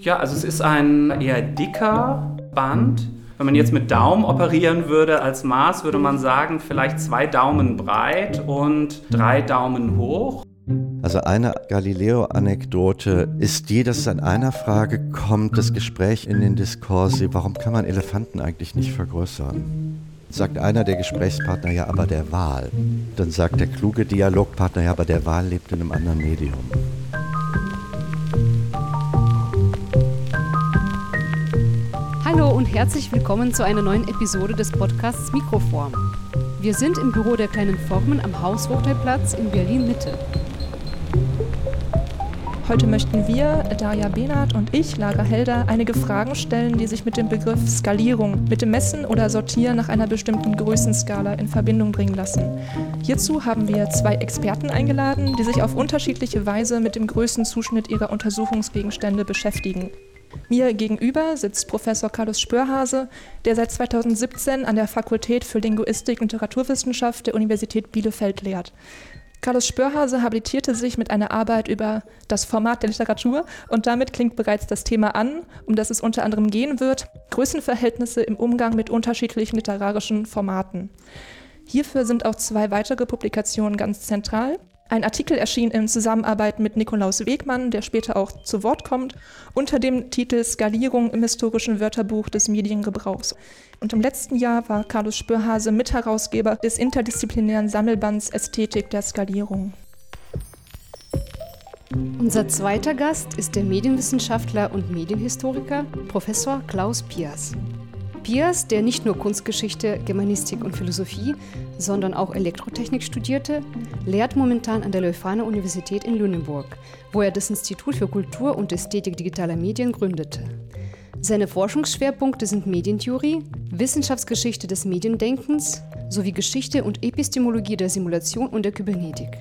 Ja, also es ist ein eher dicker Band. Wenn man jetzt mit Daumen operieren würde als Maß, würde man sagen, vielleicht zwei Daumen breit und drei Daumen hoch. Also eine Galileo-Anekdote ist die, dass an einer Frage kommt, das Gespräch in den Diskurs, warum kann man Elefanten eigentlich nicht vergrößern? Sagt einer der Gesprächspartner, ja, aber der Wal. Dann sagt der kluge Dialogpartner, ja, aber der Wal lebt in einem anderen Medium. Hallo und herzlich willkommen zu einer neuen Episode des Podcasts Mikroform. Wir sind im Büro der kleinen Formen am Haushochtelplatz in Berlin-Mitte. Heute möchten wir, Daria Behnert und ich, Lara Helder, einige Fragen stellen, die sich mit dem Begriff Skalierung, mit dem Messen oder Sortieren nach einer bestimmten Größenskala in Verbindung bringen lassen. Hierzu haben wir zwei Experten eingeladen, die sich auf unterschiedliche Weise mit dem Größenzuschnitt ihrer Untersuchungsgegenstände beschäftigen. Mir gegenüber sitzt Professor Carlos Spörhase, der seit 2017 an der Fakultät für Linguistik und Literaturwissenschaft der Universität Bielefeld lehrt. Carlos Spörhase habilitierte sich mit einer Arbeit über das Format der Literatur und damit klingt bereits das Thema an, um das es unter anderem gehen wird, Größenverhältnisse im Umgang mit unterschiedlichen literarischen Formaten. Hierfür sind auch zwei weitere Publikationen ganz zentral. Ein Artikel erschien in Zusammenarbeit mit Nikolaus Wegmann, der später auch zu Wort kommt, unter dem Titel Skalierung im historischen Wörterbuch des Mediengebrauchs. Und im letzten Jahr war Carlos Spürhase Mitherausgeber des interdisziplinären Sammelbands Ästhetik der Skalierung. Unser zweiter Gast ist der Medienwissenschaftler und Medienhistoriker Professor Klaus Piers. Piers, der nicht nur Kunstgeschichte, Germanistik und Philosophie, sondern auch Elektrotechnik studierte, lehrt momentan an der Leuphana Universität in Lüneburg, wo er das Institut für Kultur und Ästhetik digitaler Medien gründete. Seine Forschungsschwerpunkte sind Medientheorie, Wissenschaftsgeschichte des Mediendenkens sowie Geschichte und Epistemologie der Simulation und der Kybernetik.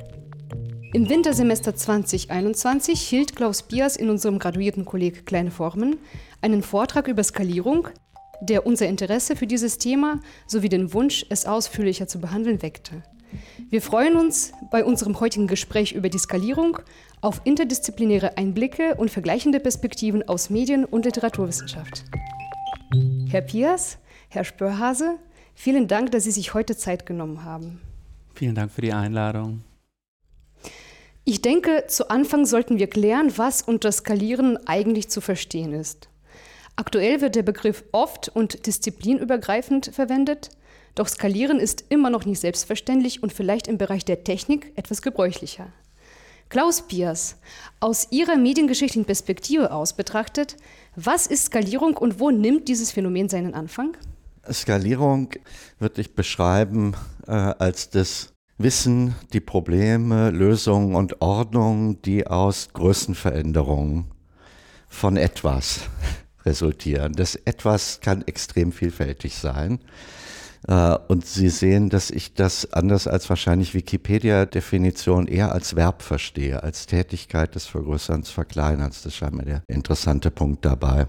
Im Wintersemester 2021 hielt Klaus Bias in unserem graduierten Kolleg Kleine Formen einen Vortrag über Skalierung, der unser Interesse für dieses Thema sowie den Wunsch, es ausführlicher zu behandeln, weckte. Wir freuen uns bei unserem heutigen Gespräch über die Skalierung auf interdisziplinäre Einblicke und vergleichende Perspektiven aus Medien- und Literaturwissenschaft. Herr Piers, Herr Spörhase, vielen Dank, dass Sie sich heute Zeit genommen haben. Vielen Dank für die Einladung. Ich denke, zu Anfang sollten wir klären, was unter Skalieren eigentlich zu verstehen ist. Aktuell wird der Begriff oft und disziplinübergreifend verwendet, doch Skalieren ist immer noch nicht selbstverständlich und vielleicht im Bereich der Technik etwas gebräuchlicher. Klaus Piers, aus Ihrer mediengeschichtlichen Perspektive aus betrachtet, was ist Skalierung und wo nimmt dieses Phänomen seinen Anfang? Skalierung würde ich beschreiben äh, als das Wissen, die Probleme, Lösungen und Ordnungen, die aus Größenveränderungen von etwas resultieren. Das etwas kann extrem vielfältig sein. Äh, und Sie sehen, dass ich das anders als wahrscheinlich Wikipedia-Definition eher als Verb verstehe, als Tätigkeit des Vergrößerns, Verkleinerns. Das scheint mir der interessante Punkt dabei.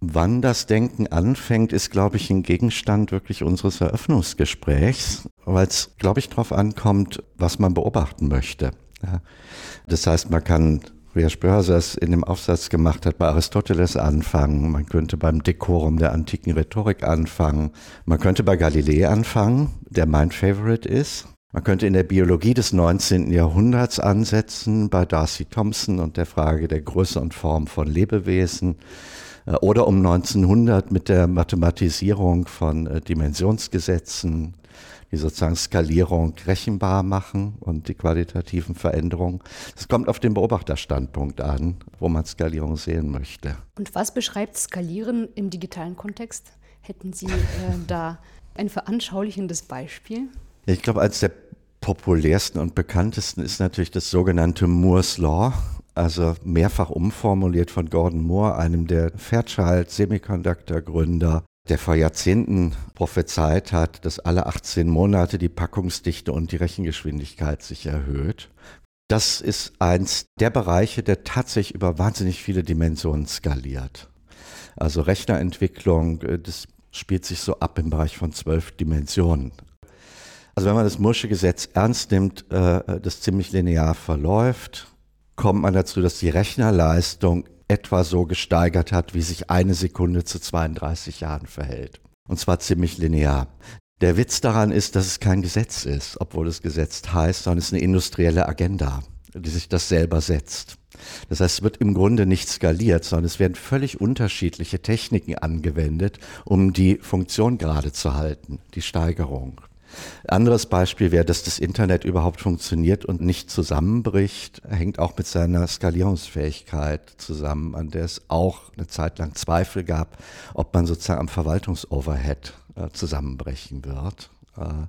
Wann das Denken anfängt, ist, glaube ich, ein Gegenstand wirklich unseres Eröffnungsgesprächs, weil es, glaube ich, darauf ankommt, was man beobachten möchte. Das heißt, man kann wie Herr Spörser es in dem Aufsatz gemacht hat, bei Aristoteles anfangen, man könnte beim Dekorum der antiken Rhetorik anfangen, man könnte bei Galilei anfangen, der mein Favorite ist. Man könnte in der Biologie des 19. Jahrhunderts ansetzen, bei Darcy Thompson und der Frage der Größe und Form von Lebewesen äh, oder um 1900 mit der Mathematisierung von äh, Dimensionsgesetzen, die sozusagen Skalierung rechenbar machen und die qualitativen Veränderungen. Es kommt auf den Beobachterstandpunkt an, wo man Skalierung sehen möchte. Und was beschreibt Skalieren im digitalen Kontext? Hätten Sie äh, da ein veranschaulichendes Beispiel? Ich glaube, eines der populärsten und bekanntesten ist natürlich das sogenannte Moore's Law, also mehrfach umformuliert von Gordon Moore, einem der Fairchild Semiconductor Gründer, der vor Jahrzehnten prophezeit hat, dass alle 18 Monate die Packungsdichte und die Rechengeschwindigkeit sich erhöht. Das ist eins der Bereiche, der tatsächlich über wahnsinnig viele Dimensionen skaliert. Also Rechnerentwicklung, äh, das spielt sich so ab im Bereich von zwölf Dimensionen. Also wenn man das Mursche Gesetz ernst nimmt, äh, das ziemlich linear verläuft, kommt man dazu, dass die Rechnerleistung etwa so gesteigert hat, wie sich eine Sekunde zu 32 Jahren verhält. Und zwar ziemlich linear. Der Witz daran ist, dass es kein Gesetz ist, obwohl es Gesetz heißt, sondern es ist eine industrielle Agenda, die sich das selber setzt. Das heißt, es wird im Grunde nicht skaliert, sondern es werden völlig unterschiedliche Techniken angewendet, um die Funktion gerade zu halten, die Steigerung. Anderes Beispiel wäre, dass das Internet überhaupt funktioniert und nicht zusammenbricht, hängt auch mit seiner Skalierungsfähigkeit zusammen, an der es auch eine Zeit lang Zweifel gab, ob man sozusagen am Verwaltungsoverhead äh, zusammenbrechen wird. Äh,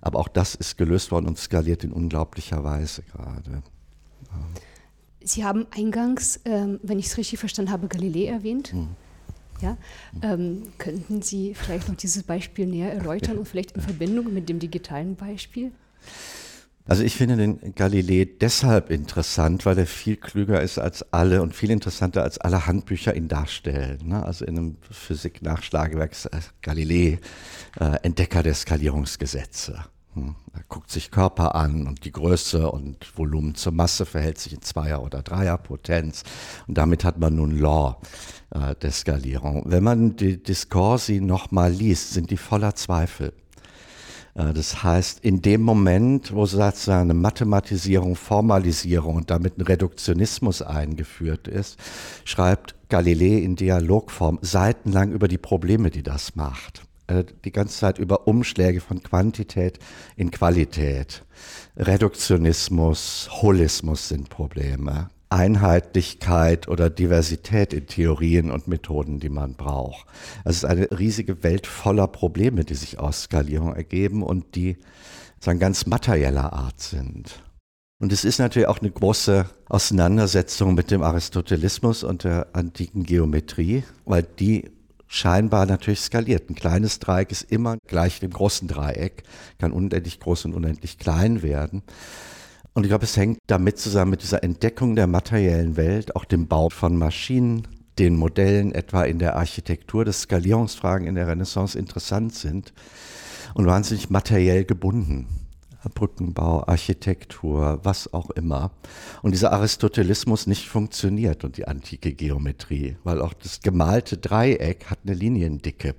aber auch das ist gelöst worden und skaliert in unglaublicher Weise gerade. Sie haben eingangs, ähm, wenn ich es richtig verstanden habe, Galilei erwähnt. Hm. Ja? Ähm, könnten Sie vielleicht noch dieses Beispiel näher erläutern und vielleicht in Verbindung mit dem digitalen Beispiel? Also ich finde den Galilei deshalb interessant, weil er viel klüger ist als alle und viel interessanter als alle Handbücher ihn darstellen. Ne? Also in einem Physik-Nachschlagewerk Galilei äh, Entdecker der Skalierungsgesetze. Hm. Er guckt sich Körper an und die Größe und Volumen zur Masse verhält sich in Zweier- oder Dreierpotenz. Und damit hat man nun Law äh, der Skalierung. Wenn man die Diskursi nochmal liest, sind die voller Zweifel. Äh, das heißt, in dem Moment, wo sozusagen eine Mathematisierung, Formalisierung und damit ein Reduktionismus eingeführt ist, schreibt Galilei in Dialogform seitenlang über die Probleme, die das macht. Äh, die ganze Zeit über Umschläge von Quantität in Qualität. Reduktionismus, Holismus sind Probleme. Einheitlichkeit oder Diversität in Theorien und Methoden, die man braucht. Es ist eine riesige Welt voller Probleme, die sich aus Skalierung ergeben und die sagen, ganz materieller Art sind. Und es ist natürlich auch eine große Auseinandersetzung mit dem Aristotelismus und der antiken Geometrie, weil die scheinbar natürlich skaliert. Ein kleines Dreieck ist immer gleich dem großen Dreieck, kann unendlich groß und unendlich klein werden. Und ich glaube, es hängt damit zusammen mit dieser Entdeckung der materiellen Welt, auch dem Bau von Maschinen, den Modellen etwa in der Architektur, dass Skalierungsfragen in der Renaissance interessant sind und wahnsinnig materiell gebunden. Brückenbau, Architektur, was auch immer. Und dieser Aristotelismus nicht funktioniert und die antike Geometrie, weil auch das gemalte Dreieck hat eine Liniendicke.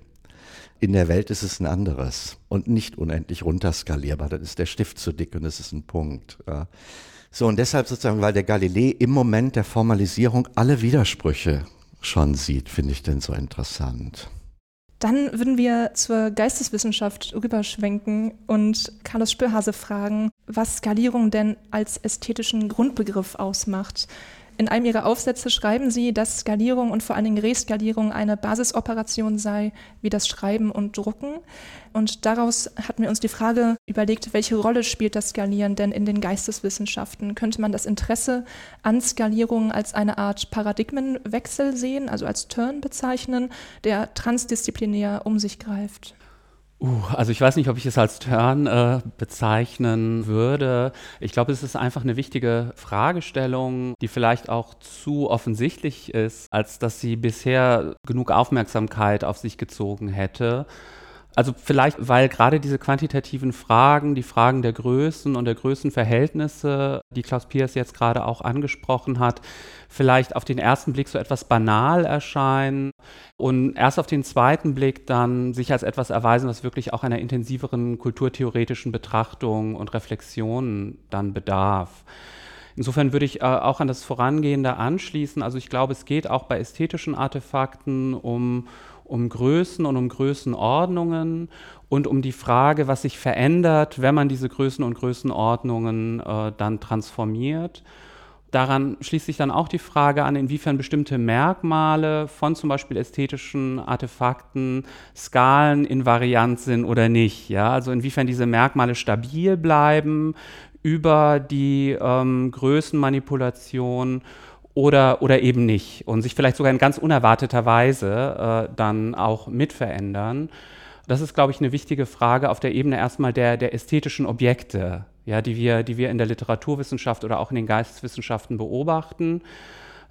In der Welt ist es ein anderes und nicht unendlich runterskalierbar. Dann ist der Stift zu dick und es ist ein Punkt. So, und deshalb sozusagen, weil der Galilei im Moment der Formalisierung alle Widersprüche schon sieht, finde ich den so interessant. Dann würden wir zur Geisteswissenschaft rüberschwenken und Carlos Spürhase fragen, was Skalierung denn als ästhetischen Grundbegriff ausmacht. In einem ihrer Aufsätze schreiben sie, dass Skalierung und vor allen Dingen Reskalierung eine Basisoperation sei, wie das Schreiben und Drucken. Und daraus hatten wir uns die Frage überlegt, welche Rolle spielt das Skalieren denn in den Geisteswissenschaften? Könnte man das Interesse an Skalierung als eine Art Paradigmenwechsel sehen, also als Turn bezeichnen, der transdisziplinär um sich greift? Uh, also ich weiß nicht, ob ich es als Turn äh, bezeichnen würde. Ich glaube, es ist einfach eine wichtige Fragestellung, die vielleicht auch zu offensichtlich ist, als dass sie bisher genug Aufmerksamkeit auf sich gezogen hätte. Also vielleicht, weil gerade diese quantitativen Fragen, die Fragen der Größen und der Größenverhältnisse, die Klaus Piers jetzt gerade auch angesprochen hat, vielleicht auf den ersten Blick so etwas banal erscheinen und erst auf den zweiten Blick dann sich als etwas erweisen, was wirklich auch einer intensiveren kulturtheoretischen Betrachtung und Reflexion dann bedarf. Insofern würde ich äh, auch an das Vorangehende anschließen. Also ich glaube, es geht auch bei ästhetischen Artefakten um, um Größen und um Größenordnungen und um die Frage, was sich verändert, wenn man diese Größen und Größenordnungen äh, dann transformiert. Daran schließt sich dann auch die Frage an, inwiefern bestimmte Merkmale von zum Beispiel ästhetischen Artefakten Skalen invariant sind oder nicht. Ja? Also inwiefern diese Merkmale stabil bleiben über die ähm, Größenmanipulation oder, oder eben nicht und sich vielleicht sogar in ganz unerwarteter Weise äh, dann auch mitverändern. Das ist, glaube ich, eine wichtige Frage auf der Ebene erstmal der, der ästhetischen Objekte, ja, die, wir, die wir in der Literaturwissenschaft oder auch in den Geisteswissenschaften beobachten.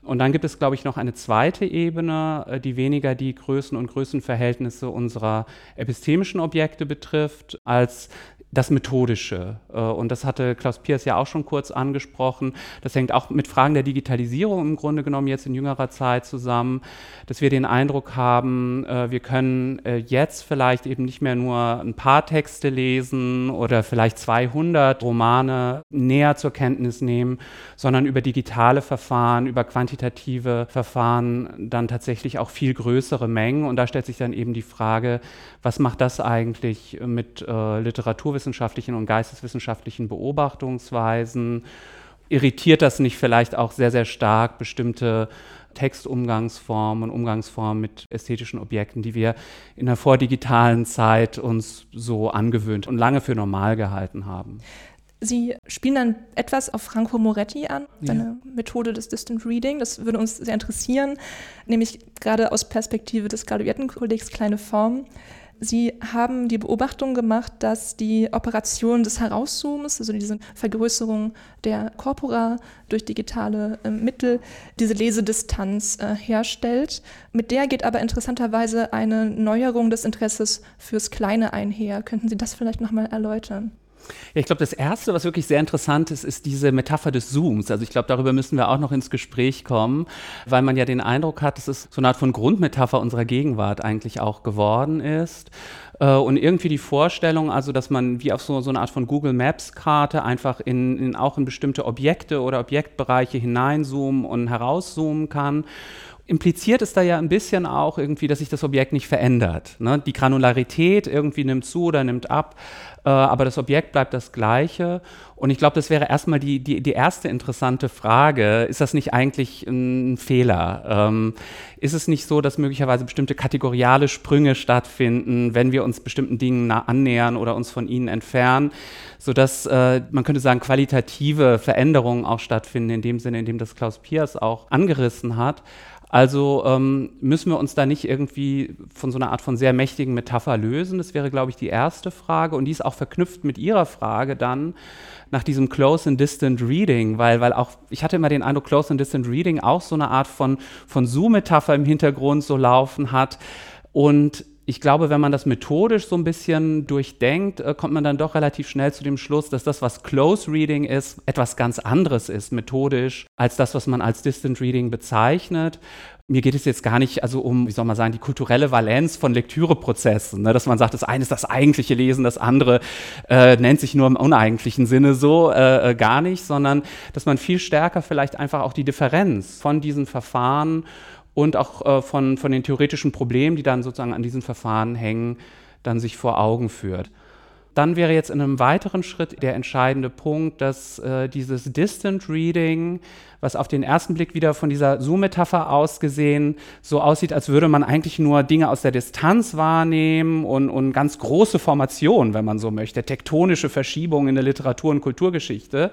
Und dann gibt es, glaube ich, noch eine zweite Ebene, äh, die weniger die Größen und Größenverhältnisse unserer epistemischen Objekte betrifft, als das Methodische. Äh, und das hatte Klaus Piers ja auch schon kurz angesprochen. Das hängt auch mit Fragen der Digitalisierung im Grunde genommen jetzt in jüngerer Zeit zusammen, dass wir den Eindruck haben, äh, wir können äh, jetzt vielleicht eben nicht mehr nur ein paar Texte lesen oder vielleicht 200 Romane näher zur Kenntnis nehmen, sondern über digitale Verfahren, über quantitative Verfahren dann tatsächlich auch viel größere Mengen. Und da stellt sich dann eben die Frage, was macht das eigentlich mit äh, literaturwissenschaftlichen und geisteswissenschaftlichen Beobachtungsweisen? Irritiert das nicht vielleicht auch sehr, sehr stark bestimmte Textumgangsformen und Umgangsformen mit ästhetischen Objekten, die wir in der vordigitalen Zeit uns so angewöhnt und lange für normal gehalten haben? Sie spielen dann etwas auf Franco Moretti an, seine ja. Methode des Distant Reading. Das würde uns sehr interessieren, nämlich gerade aus Perspektive des Graduiertenkollegs Kleine Form. Sie haben die Beobachtung gemacht, dass die Operation des Herauszooms, also diese Vergrößerung der Corpora durch digitale äh, Mittel, diese Lesedistanz äh, herstellt. Mit der geht aber interessanterweise eine Neuerung des Interesses fürs Kleine einher. Könnten Sie das vielleicht nochmal erläutern? Ja, ich glaube, das Erste, was wirklich sehr interessant ist, ist diese Metapher des Zooms. Also ich glaube, darüber müssen wir auch noch ins Gespräch kommen, weil man ja den Eindruck hat, dass es so eine Art von Grundmetapher unserer Gegenwart eigentlich auch geworden ist. Äh, und irgendwie die Vorstellung, also dass man wie auf so, so eine Art von Google Maps-Karte einfach in, in, auch in bestimmte Objekte oder Objektbereiche hineinzoomen und herauszoomen kann impliziert es da ja ein bisschen auch irgendwie, dass sich das Objekt nicht verändert. Ne? Die Granularität irgendwie nimmt zu oder nimmt ab äh, aber das Objekt bleibt das gleiche. Und ich glaube, das wäre erstmal die, die, die erste interessante Frage. Ist das nicht eigentlich ein Fehler? Ähm, ist es nicht so, dass möglicherweise bestimmte kategoriale Sprünge stattfinden, wenn wir uns bestimmten Dingen annähern oder uns von ihnen entfernen, sodass äh, man könnte sagen, qualitative Veränderungen auch stattfinden, in dem Sinne, in dem das Klaus Piers auch angerissen hat. Also ähm, müssen wir uns da nicht irgendwie von so einer Art von sehr mächtigen Metapher lösen? Das wäre, glaube ich, die erste Frage. Und die ist auch verknüpft mit Ihrer Frage dann nach diesem Close and Distant Reading, weil, weil auch, ich hatte immer den Eindruck, Close and Distant Reading auch so eine Art von, von Zoom-Metapher im Hintergrund so laufen hat. Und ich glaube, wenn man das methodisch so ein bisschen durchdenkt, äh, kommt man dann doch relativ schnell zu dem Schluss, dass das, was Close Reading ist, etwas ganz anderes ist, methodisch, als das, was man als Distant Reading bezeichnet. Mir geht es jetzt gar nicht also um, wie soll man sagen, die kulturelle Valenz von Lektüreprozessen, ne? dass man sagt, das eine ist das eigentliche Lesen, das andere äh, nennt sich nur im uneigentlichen Sinne so äh, äh gar nicht, sondern dass man viel stärker vielleicht einfach auch die Differenz von diesen Verfahren und auch äh, von, von den theoretischen Problemen, die dann sozusagen an diesen Verfahren hängen, dann sich vor Augen führt. Dann wäre jetzt in einem weiteren Schritt der entscheidende Punkt, dass äh, dieses Distant Reading, was auf den ersten Blick wieder von dieser Zoom-Metapher ausgesehen so aussieht, als würde man eigentlich nur Dinge aus der Distanz wahrnehmen und, und ganz große Formationen, wenn man so möchte, tektonische Verschiebungen in der Literatur- und Kulturgeschichte,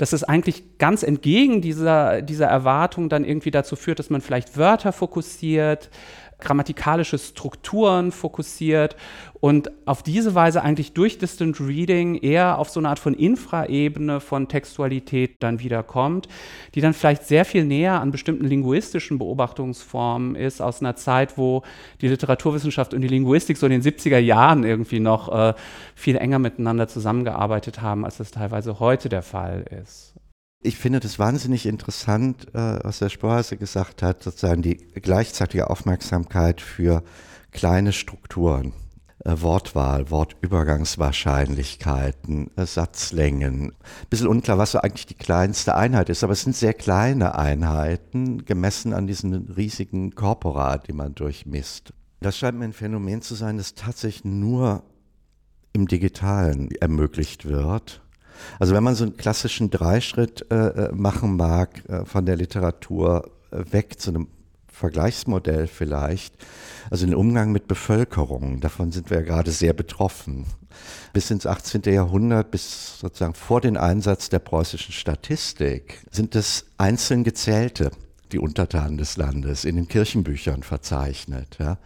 dass es eigentlich ganz entgegen dieser, dieser Erwartung dann irgendwie dazu führt, dass man vielleicht Wörter fokussiert, grammatikalische Strukturen fokussiert und auf diese Weise eigentlich durch Distant Reading eher auf so eine Art von Infraebene von Textualität dann wiederkommt, die dann vielleicht sehr viel näher an bestimmten linguistischen Beobachtungsformen ist, aus einer Zeit, wo die Literaturwissenschaft und die Linguistik so in den 70er Jahren irgendwie noch äh, viel enger miteinander zusammengearbeitet haben, als das teilweise heute der Fall ist. Ich finde das wahnsinnig interessant, äh, was der Sporhase gesagt hat, sozusagen die gleichzeitige Aufmerksamkeit für kleine Strukturen. Äh, Wortwahl, Wortübergangswahrscheinlichkeiten, äh, Satzlängen. Bisschen unklar, was so eigentlich die kleinste Einheit ist, aber es sind sehr kleine Einheiten, gemessen an diesen riesigen Korpora, die man durchmisst. Das scheint mir ein Phänomen zu sein, das tatsächlich nur im Digitalen ermöglicht wird also wenn man so einen klassischen Dreischritt äh, äh, machen mag, äh, von der Literatur weg zu einem Vergleichsmodell vielleicht, also den Umgang mit Bevölkerung, davon sind wir ja gerade sehr betroffen. Bis ins 18. Jahrhundert, bis sozusagen vor den Einsatz der preußischen Statistik, sind es einzeln gezählte die Untertanen des Landes in den Kirchenbüchern verzeichnet. Ja.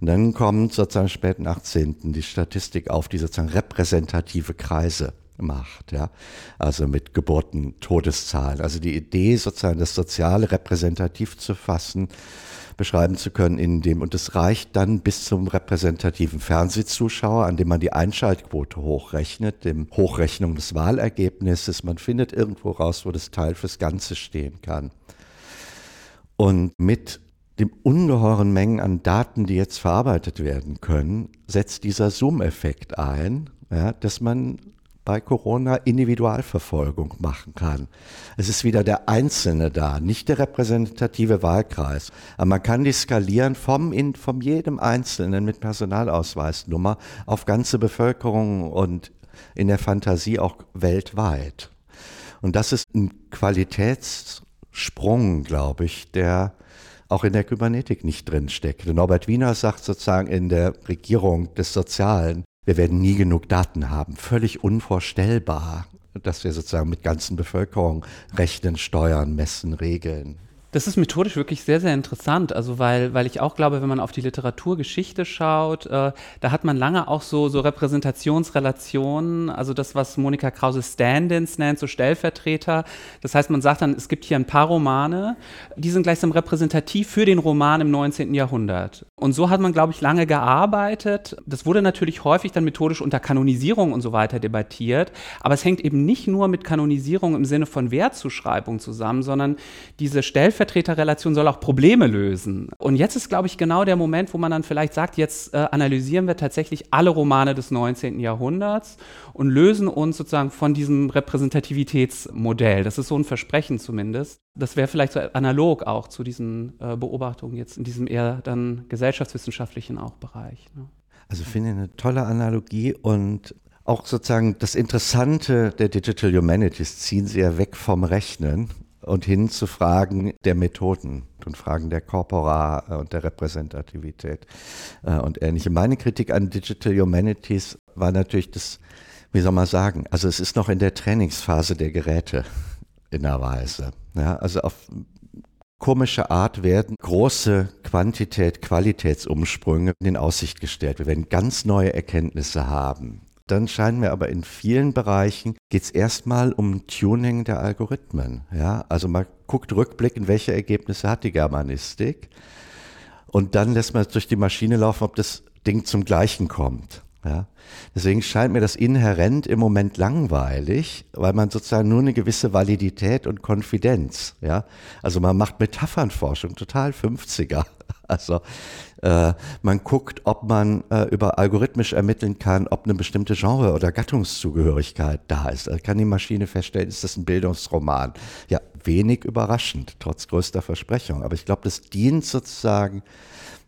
Und dann kommt sozusagen späten 18. die Statistik auf, die sozusagen repräsentative Kreise macht, ja. Also mit Geburten, Todeszahlen. Also die Idee sozusagen, das Soziale repräsentativ zu fassen, beschreiben zu können in dem, und es reicht dann bis zum repräsentativen Fernsehzuschauer, an dem man die Einschaltquote hochrechnet, dem Hochrechnung des Wahlergebnisses. Man findet irgendwo raus, wo das Teil fürs Ganze stehen kann. Und mit dem ungeheuren Mengen an Daten, die jetzt verarbeitet werden können, setzt dieser Zoom-Effekt ein, ja, dass man bei Corona Individualverfolgung machen kann. Es ist wieder der Einzelne da, nicht der repräsentative Wahlkreis. Aber man kann die skalieren vom, in, vom jedem Einzelnen mit Personalausweisnummer auf ganze Bevölkerung und in der Fantasie auch weltweit. Und das ist ein Qualitätssprung, glaube ich, der auch in der Kybernetik nicht drinsteckt. Norbert Wiener sagt sozusagen in der Regierung des Sozialen, wir werden nie genug Daten haben. Völlig unvorstellbar, dass wir sozusagen mit ganzen Bevölkerung rechnen, steuern, messen, regeln. Das ist methodisch wirklich sehr, sehr interessant. Also, weil, weil ich auch glaube, wenn man auf die Literaturgeschichte schaut, äh, da hat man lange auch so, so Repräsentationsrelationen, also das, was Monika Krause Stand-ins nennt, so Stellvertreter. Das heißt, man sagt dann, es gibt hier ein paar Romane, die sind gleichsam repräsentativ für den Roman im 19. Jahrhundert. Und so hat man, glaube ich, lange gearbeitet. Das wurde natürlich häufig dann methodisch unter Kanonisierung und so weiter debattiert. Aber es hängt eben nicht nur mit Kanonisierung im Sinne von Wertzuschreibung zusammen, sondern diese Stellvertreter Stellvertreterrelation soll auch Probleme lösen. Und jetzt ist, glaube ich, genau der Moment, wo man dann vielleicht sagt, jetzt äh, analysieren wir tatsächlich alle Romane des 19. Jahrhunderts und lösen uns sozusagen von diesem Repräsentativitätsmodell. Das ist so ein Versprechen zumindest. Das wäre vielleicht so analog auch zu diesen äh, Beobachtungen jetzt in diesem eher dann gesellschaftswissenschaftlichen auch Bereich. Ne? Also finde ich eine tolle Analogie und auch sozusagen das Interessante der Digital Humanities ziehen sie ja weg vom Rechnen und hin zu Fragen der Methoden und Fragen der Corpora äh, und der Repräsentativität äh, und ähnliche. Meine Kritik an Digital Humanities war natürlich das, wie soll man sagen, also es ist noch in der Trainingsphase der Geräte in einer Weise. Ja, also auf komische Art werden große Quantität, Qualitätsumsprünge in Aussicht gestellt. Wir werden ganz neue Erkenntnisse haben. Dann scheint mir aber in vielen Bereichen geht es erstmal um Tuning der Algorithmen. Ja? Also man guckt rückblickend, welche Ergebnisse hat die Germanistik und dann lässt man es durch die Maschine laufen, ob das Ding zum Gleichen kommt. Ja? Deswegen scheint mir das inhärent im Moment langweilig, weil man sozusagen nur eine gewisse Validität und Konfidenz, ja, also man macht Metaphernforschung, total 50er. Also äh, man guckt, ob man äh, über algorithmisch ermitteln kann, ob eine bestimmte Genre- oder Gattungszugehörigkeit da ist. Da kann die Maschine feststellen, ist das ein Bildungsroman? Ja, wenig überraschend, trotz größter Versprechung. Aber ich glaube, das dient sozusagen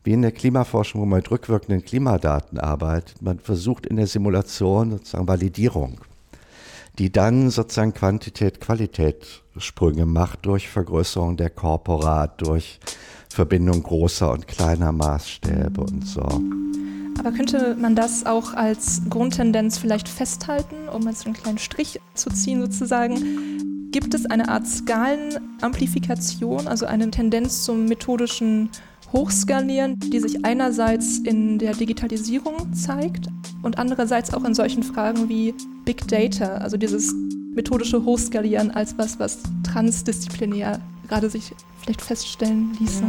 wie in der Klimaforschung, wo man mit rückwirkenden Klimadaten arbeitet. Man versucht in der Simulation sozusagen Validierung, die dann sozusagen Quantität, Qualität Sprünge macht durch Vergrößerung der Korpora, durch Verbindung großer und kleiner Maßstäbe und so. Aber könnte man das auch als Grundtendenz vielleicht festhalten, um jetzt einen kleinen Strich zu ziehen sozusagen? Gibt es eine Art Skalenamplifikation, also eine Tendenz zum methodischen Hochskalieren, die sich einerseits in der Digitalisierung zeigt und andererseits auch in solchen Fragen wie Big Data, also dieses methodische Hochskalieren als was, was transdisziplinär gerade sich vielleicht feststellen ließe?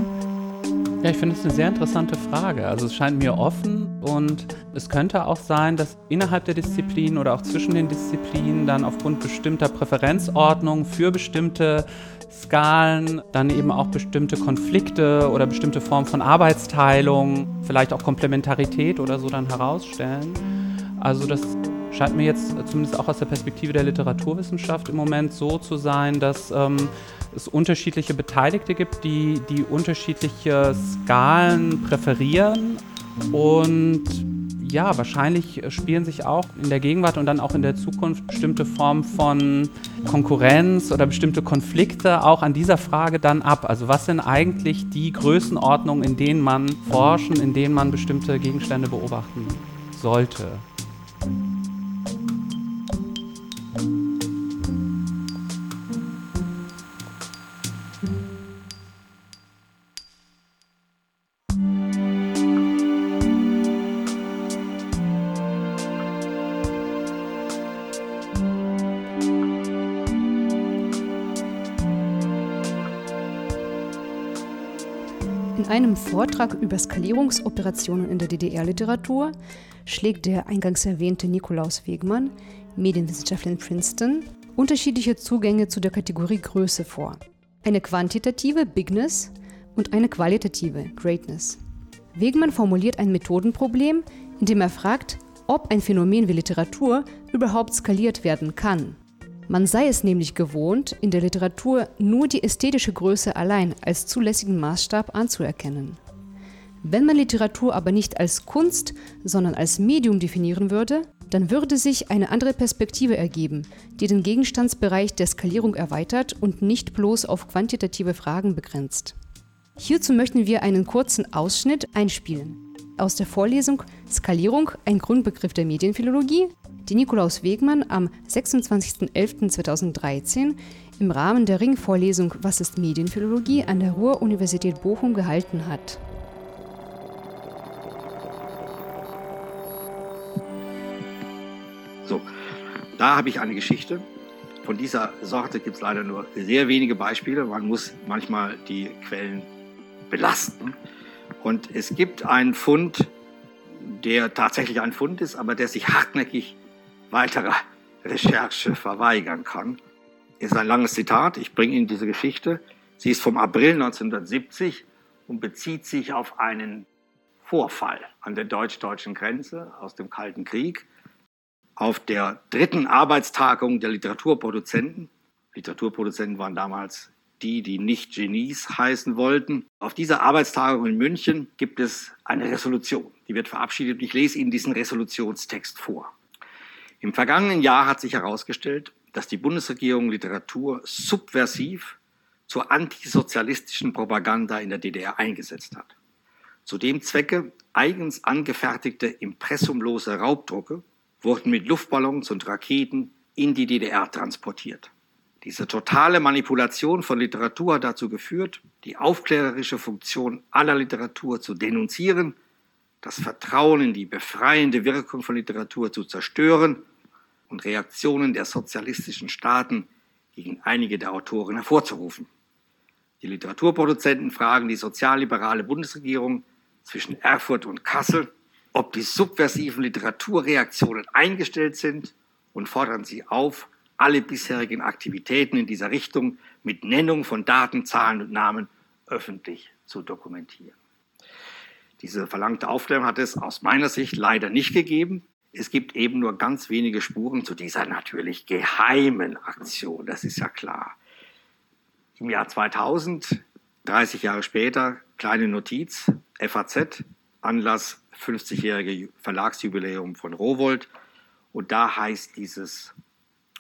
Ja, ich finde es eine sehr interessante Frage. Also es scheint mir offen und es könnte auch sein, dass innerhalb der Disziplinen oder auch zwischen den Disziplinen dann aufgrund bestimmter Präferenzordnungen für bestimmte Skalen dann eben auch bestimmte Konflikte oder bestimmte Formen von Arbeitsteilung, vielleicht auch Komplementarität oder so dann herausstellen. Also das scheint mir jetzt zumindest auch aus der Perspektive der Literaturwissenschaft im Moment so zu sein, dass ähm, es unterschiedliche Beteiligte gibt, die, die unterschiedliche Skalen präferieren und ja, wahrscheinlich spielen sich auch in der Gegenwart und dann auch in der Zukunft bestimmte Formen von Konkurrenz oder bestimmte Konflikte auch an dieser Frage dann ab. Also was sind eigentlich die Größenordnungen, in denen man forschen, in denen man bestimmte Gegenstände beobachten sollte? Einem Vortrag über Skalierungsoperationen in der DDR-Literatur schlägt der eingangs erwähnte Nikolaus Wegmann, Medienwissenschaftler in Princeton, unterschiedliche Zugänge zu der Kategorie Größe vor. Eine quantitative Bigness und eine qualitative Greatness. Wegmann formuliert ein Methodenproblem, indem er fragt, ob ein Phänomen wie Literatur überhaupt skaliert werden kann. Man sei es nämlich gewohnt, in der Literatur nur die ästhetische Größe allein als zulässigen Maßstab anzuerkennen. Wenn man Literatur aber nicht als Kunst, sondern als Medium definieren würde, dann würde sich eine andere Perspektive ergeben, die den Gegenstandsbereich der Skalierung erweitert und nicht bloß auf quantitative Fragen begrenzt. Hierzu möchten wir einen kurzen Ausschnitt einspielen. Aus der Vorlesung Skalierung, ein Grundbegriff der Medienphilologie, die Nikolaus Wegmann am 26.11.2013 im Rahmen der Ringvorlesung Was ist Medienphilologie an der Ruhr-Universität Bochum gehalten hat. So, da habe ich eine Geschichte. Von dieser Sorte gibt es leider nur sehr wenige Beispiele. Man muss manchmal die Quellen belasten. Und es gibt einen Fund, der tatsächlich ein Fund ist, aber der sich hartnäckig weiterer Recherche verweigern kann. Ist ein langes Zitat, ich bringe Ihnen diese Geschichte. Sie ist vom April 1970 und bezieht sich auf einen Vorfall an der deutsch-deutschen Grenze aus dem Kalten Krieg. Auf der dritten Arbeitstagung der Literaturproduzenten, Literaturproduzenten waren damals die, die nicht Genies heißen wollten. Auf dieser Arbeitstagung in München gibt es eine Resolution. Die wird verabschiedet. Ich lese Ihnen diesen Resolutionstext vor. Im vergangenen Jahr hat sich herausgestellt, dass die Bundesregierung Literatur subversiv zur antisozialistischen Propaganda in der DDR eingesetzt hat. Zu dem Zwecke eigens angefertigte impressumlose Raubdrucke wurden mit Luftballons und Raketen in die DDR transportiert. Diese totale Manipulation von Literatur hat dazu geführt, die aufklärerische Funktion aller Literatur zu denunzieren, das Vertrauen in die befreiende Wirkung von Literatur zu zerstören und Reaktionen der sozialistischen Staaten gegen einige der Autoren hervorzurufen. Die Literaturproduzenten fragen die sozialliberale Bundesregierung zwischen Erfurt und Kassel, ob die subversiven Literaturreaktionen eingestellt sind und fordern sie auf, alle bisherigen Aktivitäten in dieser Richtung mit Nennung von Daten, Zahlen und Namen öffentlich zu dokumentieren. Diese verlangte Aufklärung hat es aus meiner Sicht leider nicht gegeben. Es gibt eben nur ganz wenige Spuren zu dieser natürlich geheimen Aktion, das ist ja klar. Im Jahr 2000, 30 Jahre später, kleine Notiz, FAZ, Anlass 50-jährige Verlagsjubiläum von Rowold. Und da heißt dieses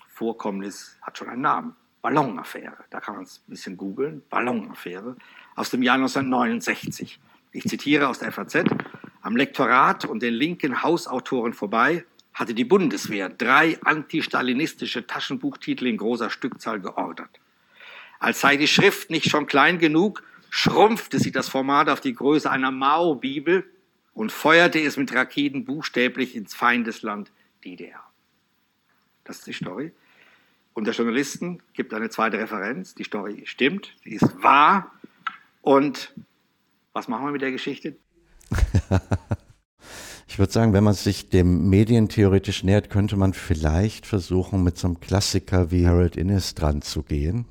Vorkommnis hat schon einen Namen. Ballonaffäre. Da kann man es ein bisschen googeln. Ballonaffäre aus dem Jahr 1969. Ich zitiere aus der FAZ. Am Lektorat und den linken Hausautoren vorbei hatte die Bundeswehr drei antistalinistische Taschenbuchtitel in großer Stückzahl geordert. Als sei die Schrift nicht schon klein genug, schrumpfte sie das Format auf die Größe einer Mao-Bibel und feuerte es mit Raketen buchstäblich ins Feindesland DDR. Das ist die Story. Und der Journalisten gibt eine zweite Referenz. Die Story stimmt, sie ist wahr. Und was machen wir mit der Geschichte? ich würde sagen, wenn man sich dem medientheoretisch nähert, könnte man vielleicht versuchen, mit so einem Klassiker wie Harold Innes dran zu gehen,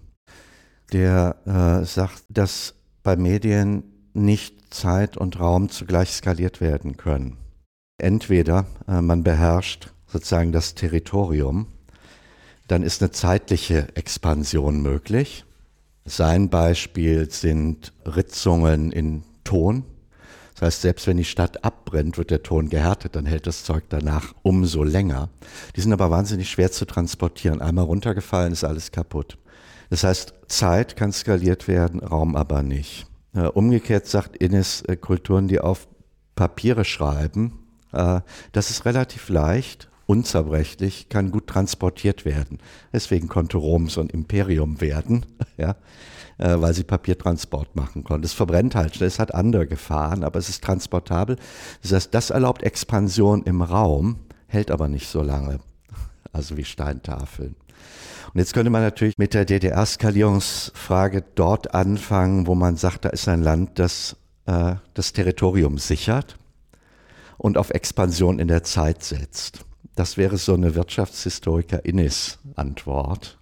der äh, sagt, dass bei Medien nicht Zeit und Raum zugleich skaliert werden können. Entweder äh, man beherrscht sozusagen das Territorium, dann ist eine zeitliche Expansion möglich. Sein Beispiel sind Ritzungen in Ton. Das heißt, selbst wenn die Stadt abbrennt, wird der Ton gehärtet, dann hält das Zeug danach umso länger. Die sind aber wahnsinnig schwer zu transportieren. Einmal runtergefallen ist alles kaputt. Das heißt, Zeit kann skaliert werden, Raum aber nicht. Äh, umgekehrt sagt Innes, äh, Kulturen, die auf Papiere schreiben, äh, das ist relativ leicht, unzerbrechlich, kann gut transportiert werden. Deswegen konnte Rom so ein Imperium werden, ja, äh, weil sie Papiertransport machen konnte. Es verbrennt halt schnell, es hat andere Gefahren, aber es ist transportabel. Das heißt, das erlaubt Expansion im Raum, hält aber nicht so lange, also wie Steintafeln. Und jetzt könnte man natürlich mit der DDR-Skalierungsfrage dort anfangen, wo man sagt, da ist ein Land, das äh, das Territorium sichert und auf Expansion in der Zeit setzt. Das wäre so eine Wirtschaftshistoriker-Innis-Antwort,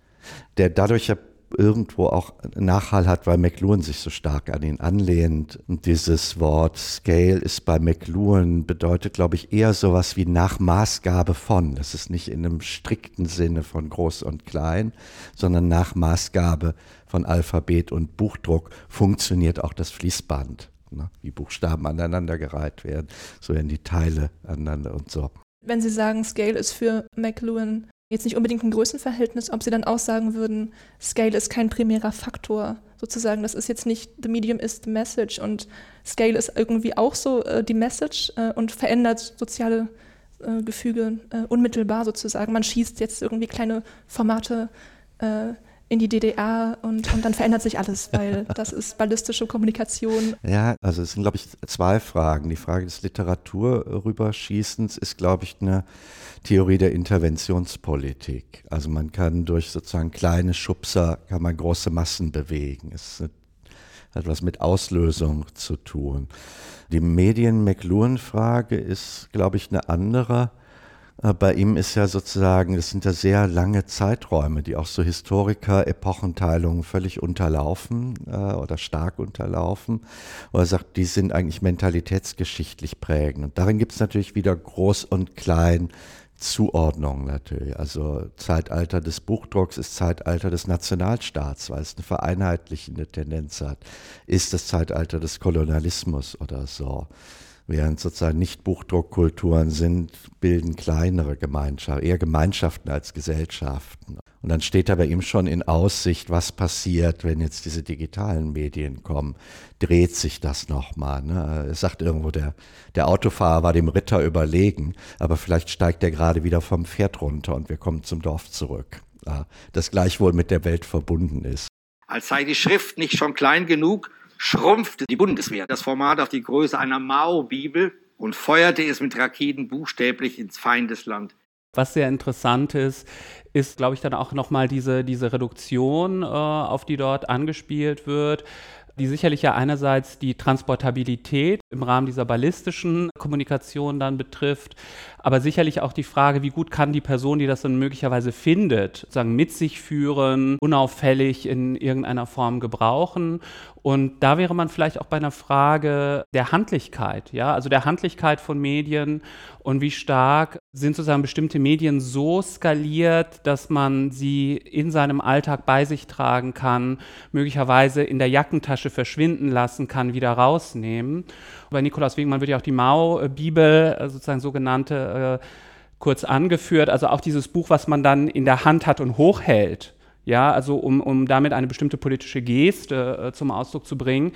der dadurch ja irgendwo auch Nachhall hat, weil McLuhan sich so stark an ihn anlehnt. Und dieses Wort Scale ist bei McLuhan bedeutet, glaube ich, eher sowas wie nach Maßgabe von. Das ist nicht in einem strikten Sinne von groß und klein, sondern nach Maßgabe von Alphabet und Buchdruck funktioniert auch das Fließband. Ne? Wie Buchstaben aneinandergereiht werden, so werden die Teile aneinander und so. Wenn Sie sagen, Scale ist für McLuhan jetzt nicht unbedingt ein Größenverhältnis, ob Sie dann auch sagen würden, Scale ist kein primärer Faktor, sozusagen, das ist jetzt nicht the medium is the message und Scale ist irgendwie auch so äh, die Message äh, und verändert soziale äh, Gefüge äh, unmittelbar sozusagen. Man schießt jetzt irgendwie kleine Formate äh, in die DDR und, und dann verändert sich alles, weil das ist ballistische Kommunikation. Ja, also es sind, glaube ich, zwei Fragen. Die Frage des Literaturrüberschießens ist, glaube ich, eine Theorie der Interventionspolitik. Also man kann durch sozusagen kleine Schubser, kann man große Massen bewegen. Es hat was mit Auslösung zu tun. Die Medien-McLuhan-Frage ist, glaube ich, eine andere bei ihm ist ja sozusagen, das sind ja sehr lange Zeiträume, die auch so Historiker Epochenteilungen völlig unterlaufen äh, oder stark unterlaufen. Wo er sagt, die sind eigentlich mentalitätsgeschichtlich prägend. Und darin gibt es natürlich wieder Groß und Klein, Zuordnung natürlich. Also Zeitalter des Buchdrucks ist Zeitalter des Nationalstaats, weil es eine vereinheitlichende Tendenz hat. Ist das Zeitalter des Kolonialismus oder so. Während sozusagen nicht Buchdruckkulturen sind, bilden kleinere Gemeinschaften, eher Gemeinschaften als Gesellschaften. Und dann steht da bei ihm schon in Aussicht, was passiert, wenn jetzt diese digitalen Medien kommen. Dreht sich das nochmal? Ne? Es sagt irgendwo, der, der Autofahrer war dem Ritter überlegen, aber vielleicht steigt er gerade wieder vom Pferd runter und wir kommen zum Dorf zurück. Das gleichwohl mit der Welt verbunden ist. Als sei die Schrift nicht schon klein genug, schrumpfte die Bundeswehr das Format auf die Größe einer Mao-Bibel und feuerte es mit Raketen buchstäblich ins Feindesland. Was sehr interessant ist, ist, glaube ich, dann auch nochmal diese, diese Reduktion, äh, auf die dort angespielt wird die sicherlich ja einerseits die Transportabilität im Rahmen dieser ballistischen Kommunikation dann betrifft, aber sicherlich auch die Frage, wie gut kann die Person, die das dann möglicherweise findet, sozusagen mit sich führen, unauffällig in irgendeiner Form gebrauchen. Und da wäre man vielleicht auch bei einer Frage der Handlichkeit, ja, also der Handlichkeit von Medien und wie stark sind sozusagen bestimmte Medien so skaliert, dass man sie in seinem Alltag bei sich tragen kann, möglicherweise in der Jackentasche verschwinden lassen kann, wieder rausnehmen. Bei Nikolaus Wegmann wird ja auch die Mao-Bibel, äh, sozusagen sogenannte, äh, kurz angeführt. Also auch dieses Buch, was man dann in der Hand hat und hochhält. Ja, also um, um damit eine bestimmte politische Geste äh, zum Ausdruck zu bringen.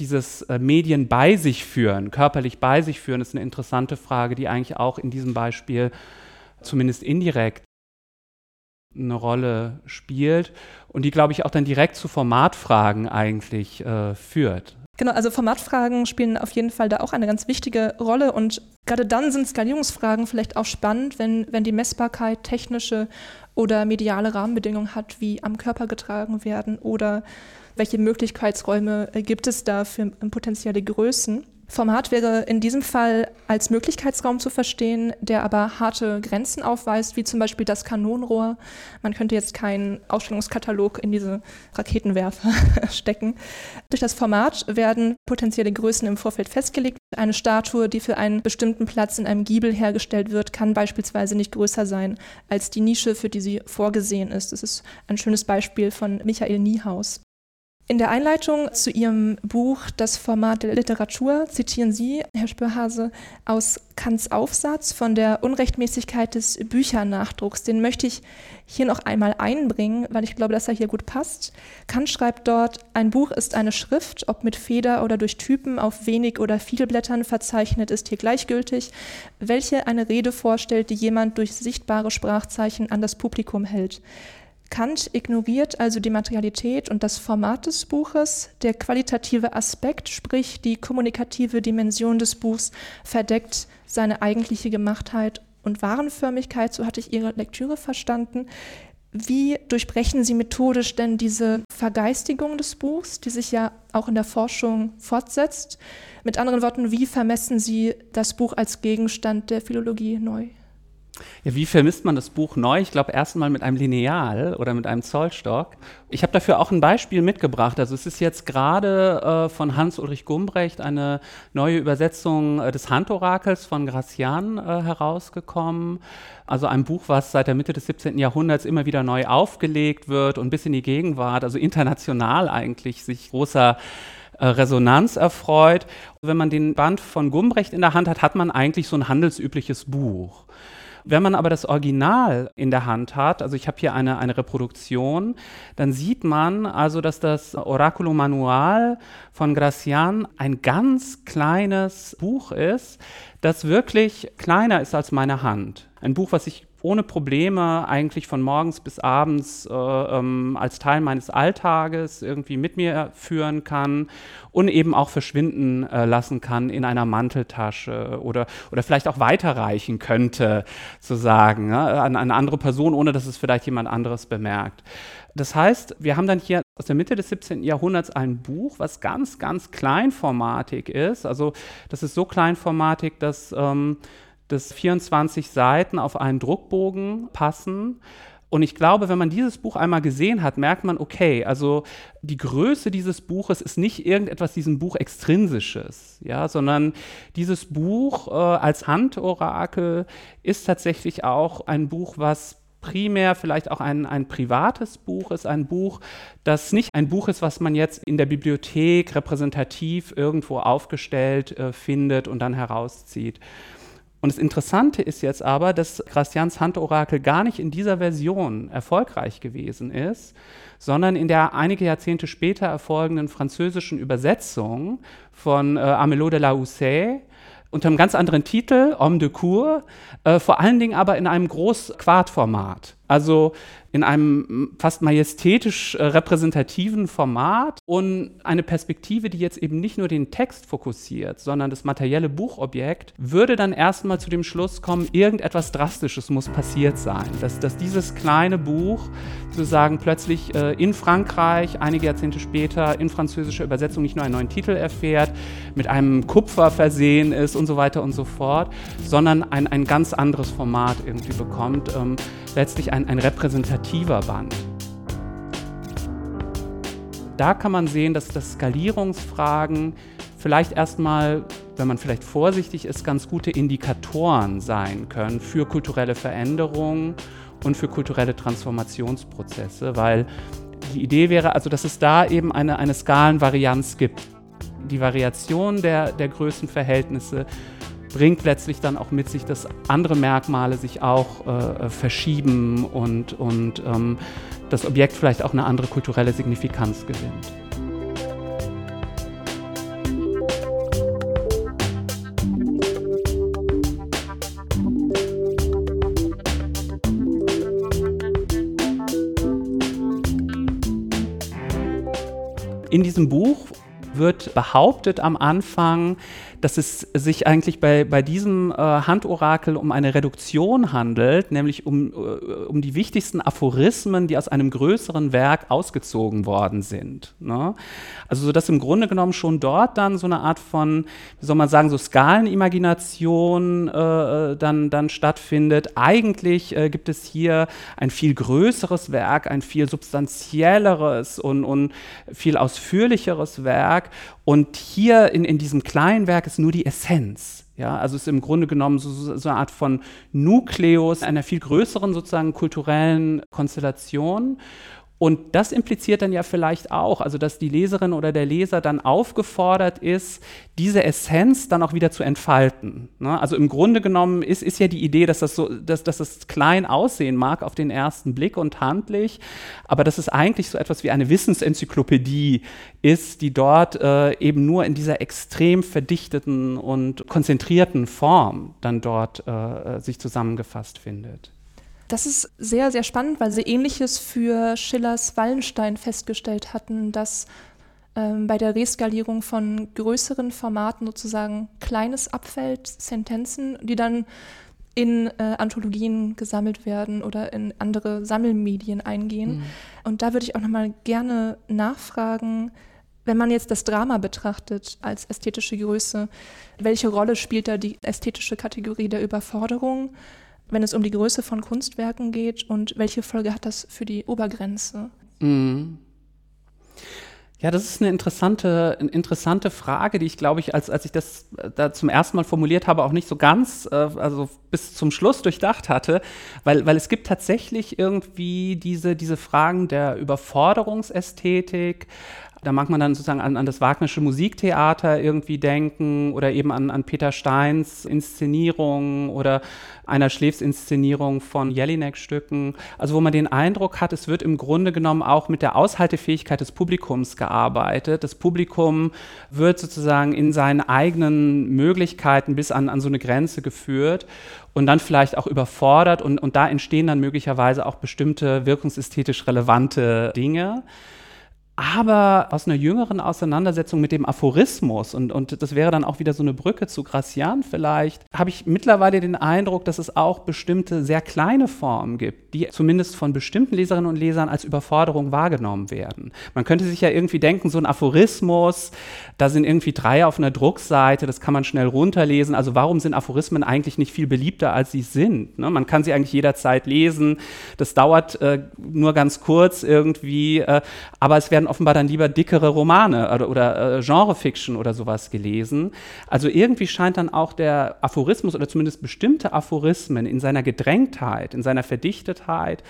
Dieses äh, Medien bei sich führen, körperlich bei sich führen, ist eine interessante Frage, die eigentlich auch in diesem Beispiel zumindest indirekt eine Rolle spielt und die, glaube ich, auch dann direkt zu Formatfragen eigentlich äh, führt. Genau, also Formatfragen spielen auf jeden Fall da auch eine ganz wichtige Rolle und gerade dann sind Skalierungsfragen vielleicht auch spannend, wenn, wenn die Messbarkeit technische oder mediale Rahmenbedingungen hat, wie am Körper getragen werden oder welche Möglichkeitsräume gibt es da für potenzielle Größen. Format wäre in diesem Fall als Möglichkeitsraum zu verstehen, der aber harte Grenzen aufweist, wie zum Beispiel das Kanonenrohr. Man könnte jetzt keinen Ausstellungskatalog in diese Raketenwerfer stecken. Durch das Format werden potenzielle Größen im Vorfeld festgelegt. Eine Statue, die für einen bestimmten Platz in einem Giebel hergestellt wird, kann beispielsweise nicht größer sein als die Nische, für die sie vorgesehen ist. Das ist ein schönes Beispiel von Michael Niehaus. In der Einleitung zu Ihrem Buch Das Format der Literatur zitieren Sie, Herr Spürhase, aus Kants Aufsatz von der Unrechtmäßigkeit des Büchernachdrucks. Den möchte ich hier noch einmal einbringen, weil ich glaube, dass er hier gut passt. Kant schreibt dort, ein Buch ist eine Schrift, ob mit Feder oder durch Typen auf wenig oder viel Blättern verzeichnet, ist hier gleichgültig, welche eine Rede vorstellt, die jemand durch sichtbare Sprachzeichen an das Publikum hält. Kant ignoriert also die Materialität und das Format des Buches. Der qualitative Aspekt, sprich die kommunikative Dimension des Buchs, verdeckt seine eigentliche Gemachtheit und Warenförmigkeit, so hatte ich Ihre Lektüre verstanden. Wie durchbrechen Sie methodisch denn diese Vergeistigung des Buchs, die sich ja auch in der Forschung fortsetzt? Mit anderen Worten, wie vermessen Sie das Buch als Gegenstand der Philologie neu? Ja, wie vermisst man das Buch neu? Ich glaube, erstmal mit einem Lineal oder mit einem Zollstock. Ich habe dafür auch ein Beispiel mitgebracht. Also es ist jetzt gerade äh, von Hans-Ulrich Gumbrecht eine neue Übersetzung äh, des Handorakels von Gracian äh, herausgekommen. Also ein Buch, was seit der Mitte des 17. Jahrhunderts immer wieder neu aufgelegt wird und bis in die Gegenwart, also international eigentlich, sich großer äh, Resonanz erfreut. Wenn man den Band von Gumbrecht in der Hand hat, hat man eigentlich so ein handelsübliches Buch. Wenn man aber das Original in der Hand hat, also ich habe hier eine, eine Reproduktion, dann sieht man also, dass das Oraculo Manual von Gracian ein ganz kleines Buch ist, das wirklich kleiner ist als meine Hand. Ein Buch, was ich ohne Probleme eigentlich von morgens bis abends äh, ähm, als Teil meines Alltages irgendwie mit mir führen kann und eben auch verschwinden äh, lassen kann in einer Manteltasche oder, oder vielleicht auch weiterreichen könnte, sozusagen, ne, an eine andere Person, ohne dass es vielleicht jemand anderes bemerkt. Das heißt, wir haben dann hier aus der Mitte des 17. Jahrhunderts ein Buch, was ganz, ganz kleinformatig ist. Also das ist so kleinformatig, dass ähm, dass 24 Seiten auf einen Druckbogen passen. Und ich glaube, wenn man dieses Buch einmal gesehen hat, merkt man, okay, also die Größe dieses Buches ist nicht irgendetwas diesem Buch extrinsisches, ja, sondern dieses Buch äh, als Handorakel ist tatsächlich auch ein Buch, was primär vielleicht auch ein, ein privates Buch ist, ein Buch, das nicht ein Buch ist, was man jetzt in der Bibliothek repräsentativ irgendwo aufgestellt äh, findet und dann herauszieht. Und das Interessante ist jetzt aber, dass Gracians Handorakel gar nicht in dieser Version erfolgreich gewesen ist, sondern in der einige Jahrzehnte später erfolgenden französischen Übersetzung von äh, Amelot de la Houssaye unter einem ganz anderen Titel, Homme de Cour, äh, vor allen Dingen aber in einem Groß-Quartformat. Also in einem fast majestätisch äh, repräsentativen Format und eine Perspektive, die jetzt eben nicht nur den Text fokussiert, sondern das materielle Buchobjekt, würde dann erstmal zu dem Schluss kommen, irgendetwas Drastisches muss passiert sein. Dass, dass dieses kleine Buch sozusagen plötzlich äh, in Frankreich, einige Jahrzehnte später, in französischer Übersetzung nicht nur einen neuen Titel erfährt, mit einem Kupfer versehen ist und so weiter und so fort, sondern ein, ein ganz anderes Format irgendwie bekommt. Ähm, letztlich ein, ein repräsentativer Band. Da kann man sehen, dass das Skalierungsfragen vielleicht erstmal, wenn man vielleicht vorsichtig ist, ganz gute Indikatoren sein können für kulturelle Veränderungen und für kulturelle Transformationsprozesse, weil die Idee wäre also, dass es da eben eine, eine Skalenvarianz gibt. Die Variation der, der Größenverhältnisse bringt letztlich dann auch mit sich, dass andere Merkmale sich auch äh, verschieben und, und ähm, das Objekt vielleicht auch eine andere kulturelle Signifikanz gewinnt. In diesem Buch wird behauptet am Anfang, dass es sich eigentlich bei, bei diesem äh, Handorakel um eine Reduktion handelt, nämlich um, äh, um die wichtigsten Aphorismen, die aus einem größeren Werk ausgezogen worden sind. Ne? Also so dass im Grunde genommen schon dort dann so eine Art von, wie soll man sagen, so Skalenimagination äh, dann, dann stattfindet. Eigentlich äh, gibt es hier ein viel größeres Werk, ein viel substanzielleres und, und viel ausführlicheres Werk. Und hier in, in diesem kleinen Werk ist nur die Essenz. Ja, also es ist im Grunde genommen so, so eine Art von Nukleus einer viel größeren sozusagen kulturellen Konstellation. Und das impliziert dann ja vielleicht auch, also dass die Leserin oder der Leser dann aufgefordert ist, diese Essenz dann auch wieder zu entfalten. Ne? Also im Grunde genommen ist, ist ja die Idee, dass das, so, dass, dass das klein aussehen mag auf den ersten Blick und handlich, aber dass es eigentlich so etwas wie eine Wissensenzyklopädie ist, die dort äh, eben nur in dieser extrem verdichteten und konzentrierten Form dann dort äh, sich zusammengefasst findet. Das ist sehr, sehr spannend, weil sie ähnliches für Schillers Wallenstein festgestellt hatten, dass ähm, bei der Reskalierung von größeren Formaten sozusagen Kleines abfällt, Sentenzen, die dann in äh, Anthologien gesammelt werden oder in andere Sammelmedien eingehen. Mhm. Und da würde ich auch nochmal gerne nachfragen, wenn man jetzt das Drama betrachtet als ästhetische Größe, welche Rolle spielt da die ästhetische Kategorie der Überforderung, wenn es um die Größe von Kunstwerken geht und welche Folge hat das für die Obergrenze? Mhm. Ja, das ist eine interessante, eine interessante Frage, die ich, glaube ich, als, als ich das äh, da zum ersten Mal formuliert habe, auch nicht so ganz, äh, also bis zum Schluss durchdacht hatte, weil, weil es gibt tatsächlich irgendwie diese, diese Fragen der Überforderungsästhetik, da mag man dann sozusagen an, an das Wagnersche Musiktheater irgendwie denken oder eben an, an Peter Steins Inszenierung oder einer Schläfsinszenierung von Jelinek-Stücken. Also wo man den Eindruck hat, es wird im Grunde genommen auch mit der Aushaltefähigkeit des Publikums gearbeitet. Das Publikum wird sozusagen in seinen eigenen Möglichkeiten bis an, an so eine Grenze geführt und dann vielleicht auch überfordert und, und da entstehen dann möglicherweise auch bestimmte wirkungsästhetisch relevante Dinge aber aus einer jüngeren Auseinandersetzung mit dem Aphorismus, und, und das wäre dann auch wieder so eine Brücke zu Gracian vielleicht, habe ich mittlerweile den Eindruck, dass es auch bestimmte sehr kleine Formen gibt, die zumindest von bestimmten Leserinnen und Lesern als Überforderung wahrgenommen werden. Man könnte sich ja irgendwie denken, so ein Aphorismus, da sind irgendwie drei auf einer Druckseite, das kann man schnell runterlesen. Also warum sind Aphorismen eigentlich nicht viel beliebter, als sie sind? Ne? Man kann sie eigentlich jederzeit lesen, das dauert äh, nur ganz kurz irgendwie, äh, aber es werden offenbar dann lieber dickere Romane oder, oder äh, Genrefiction oder sowas gelesen. Also irgendwie scheint dann auch der Aphorismus oder zumindest bestimmte Aphorismen in seiner Gedrängtheit, in seiner Verdichtetheit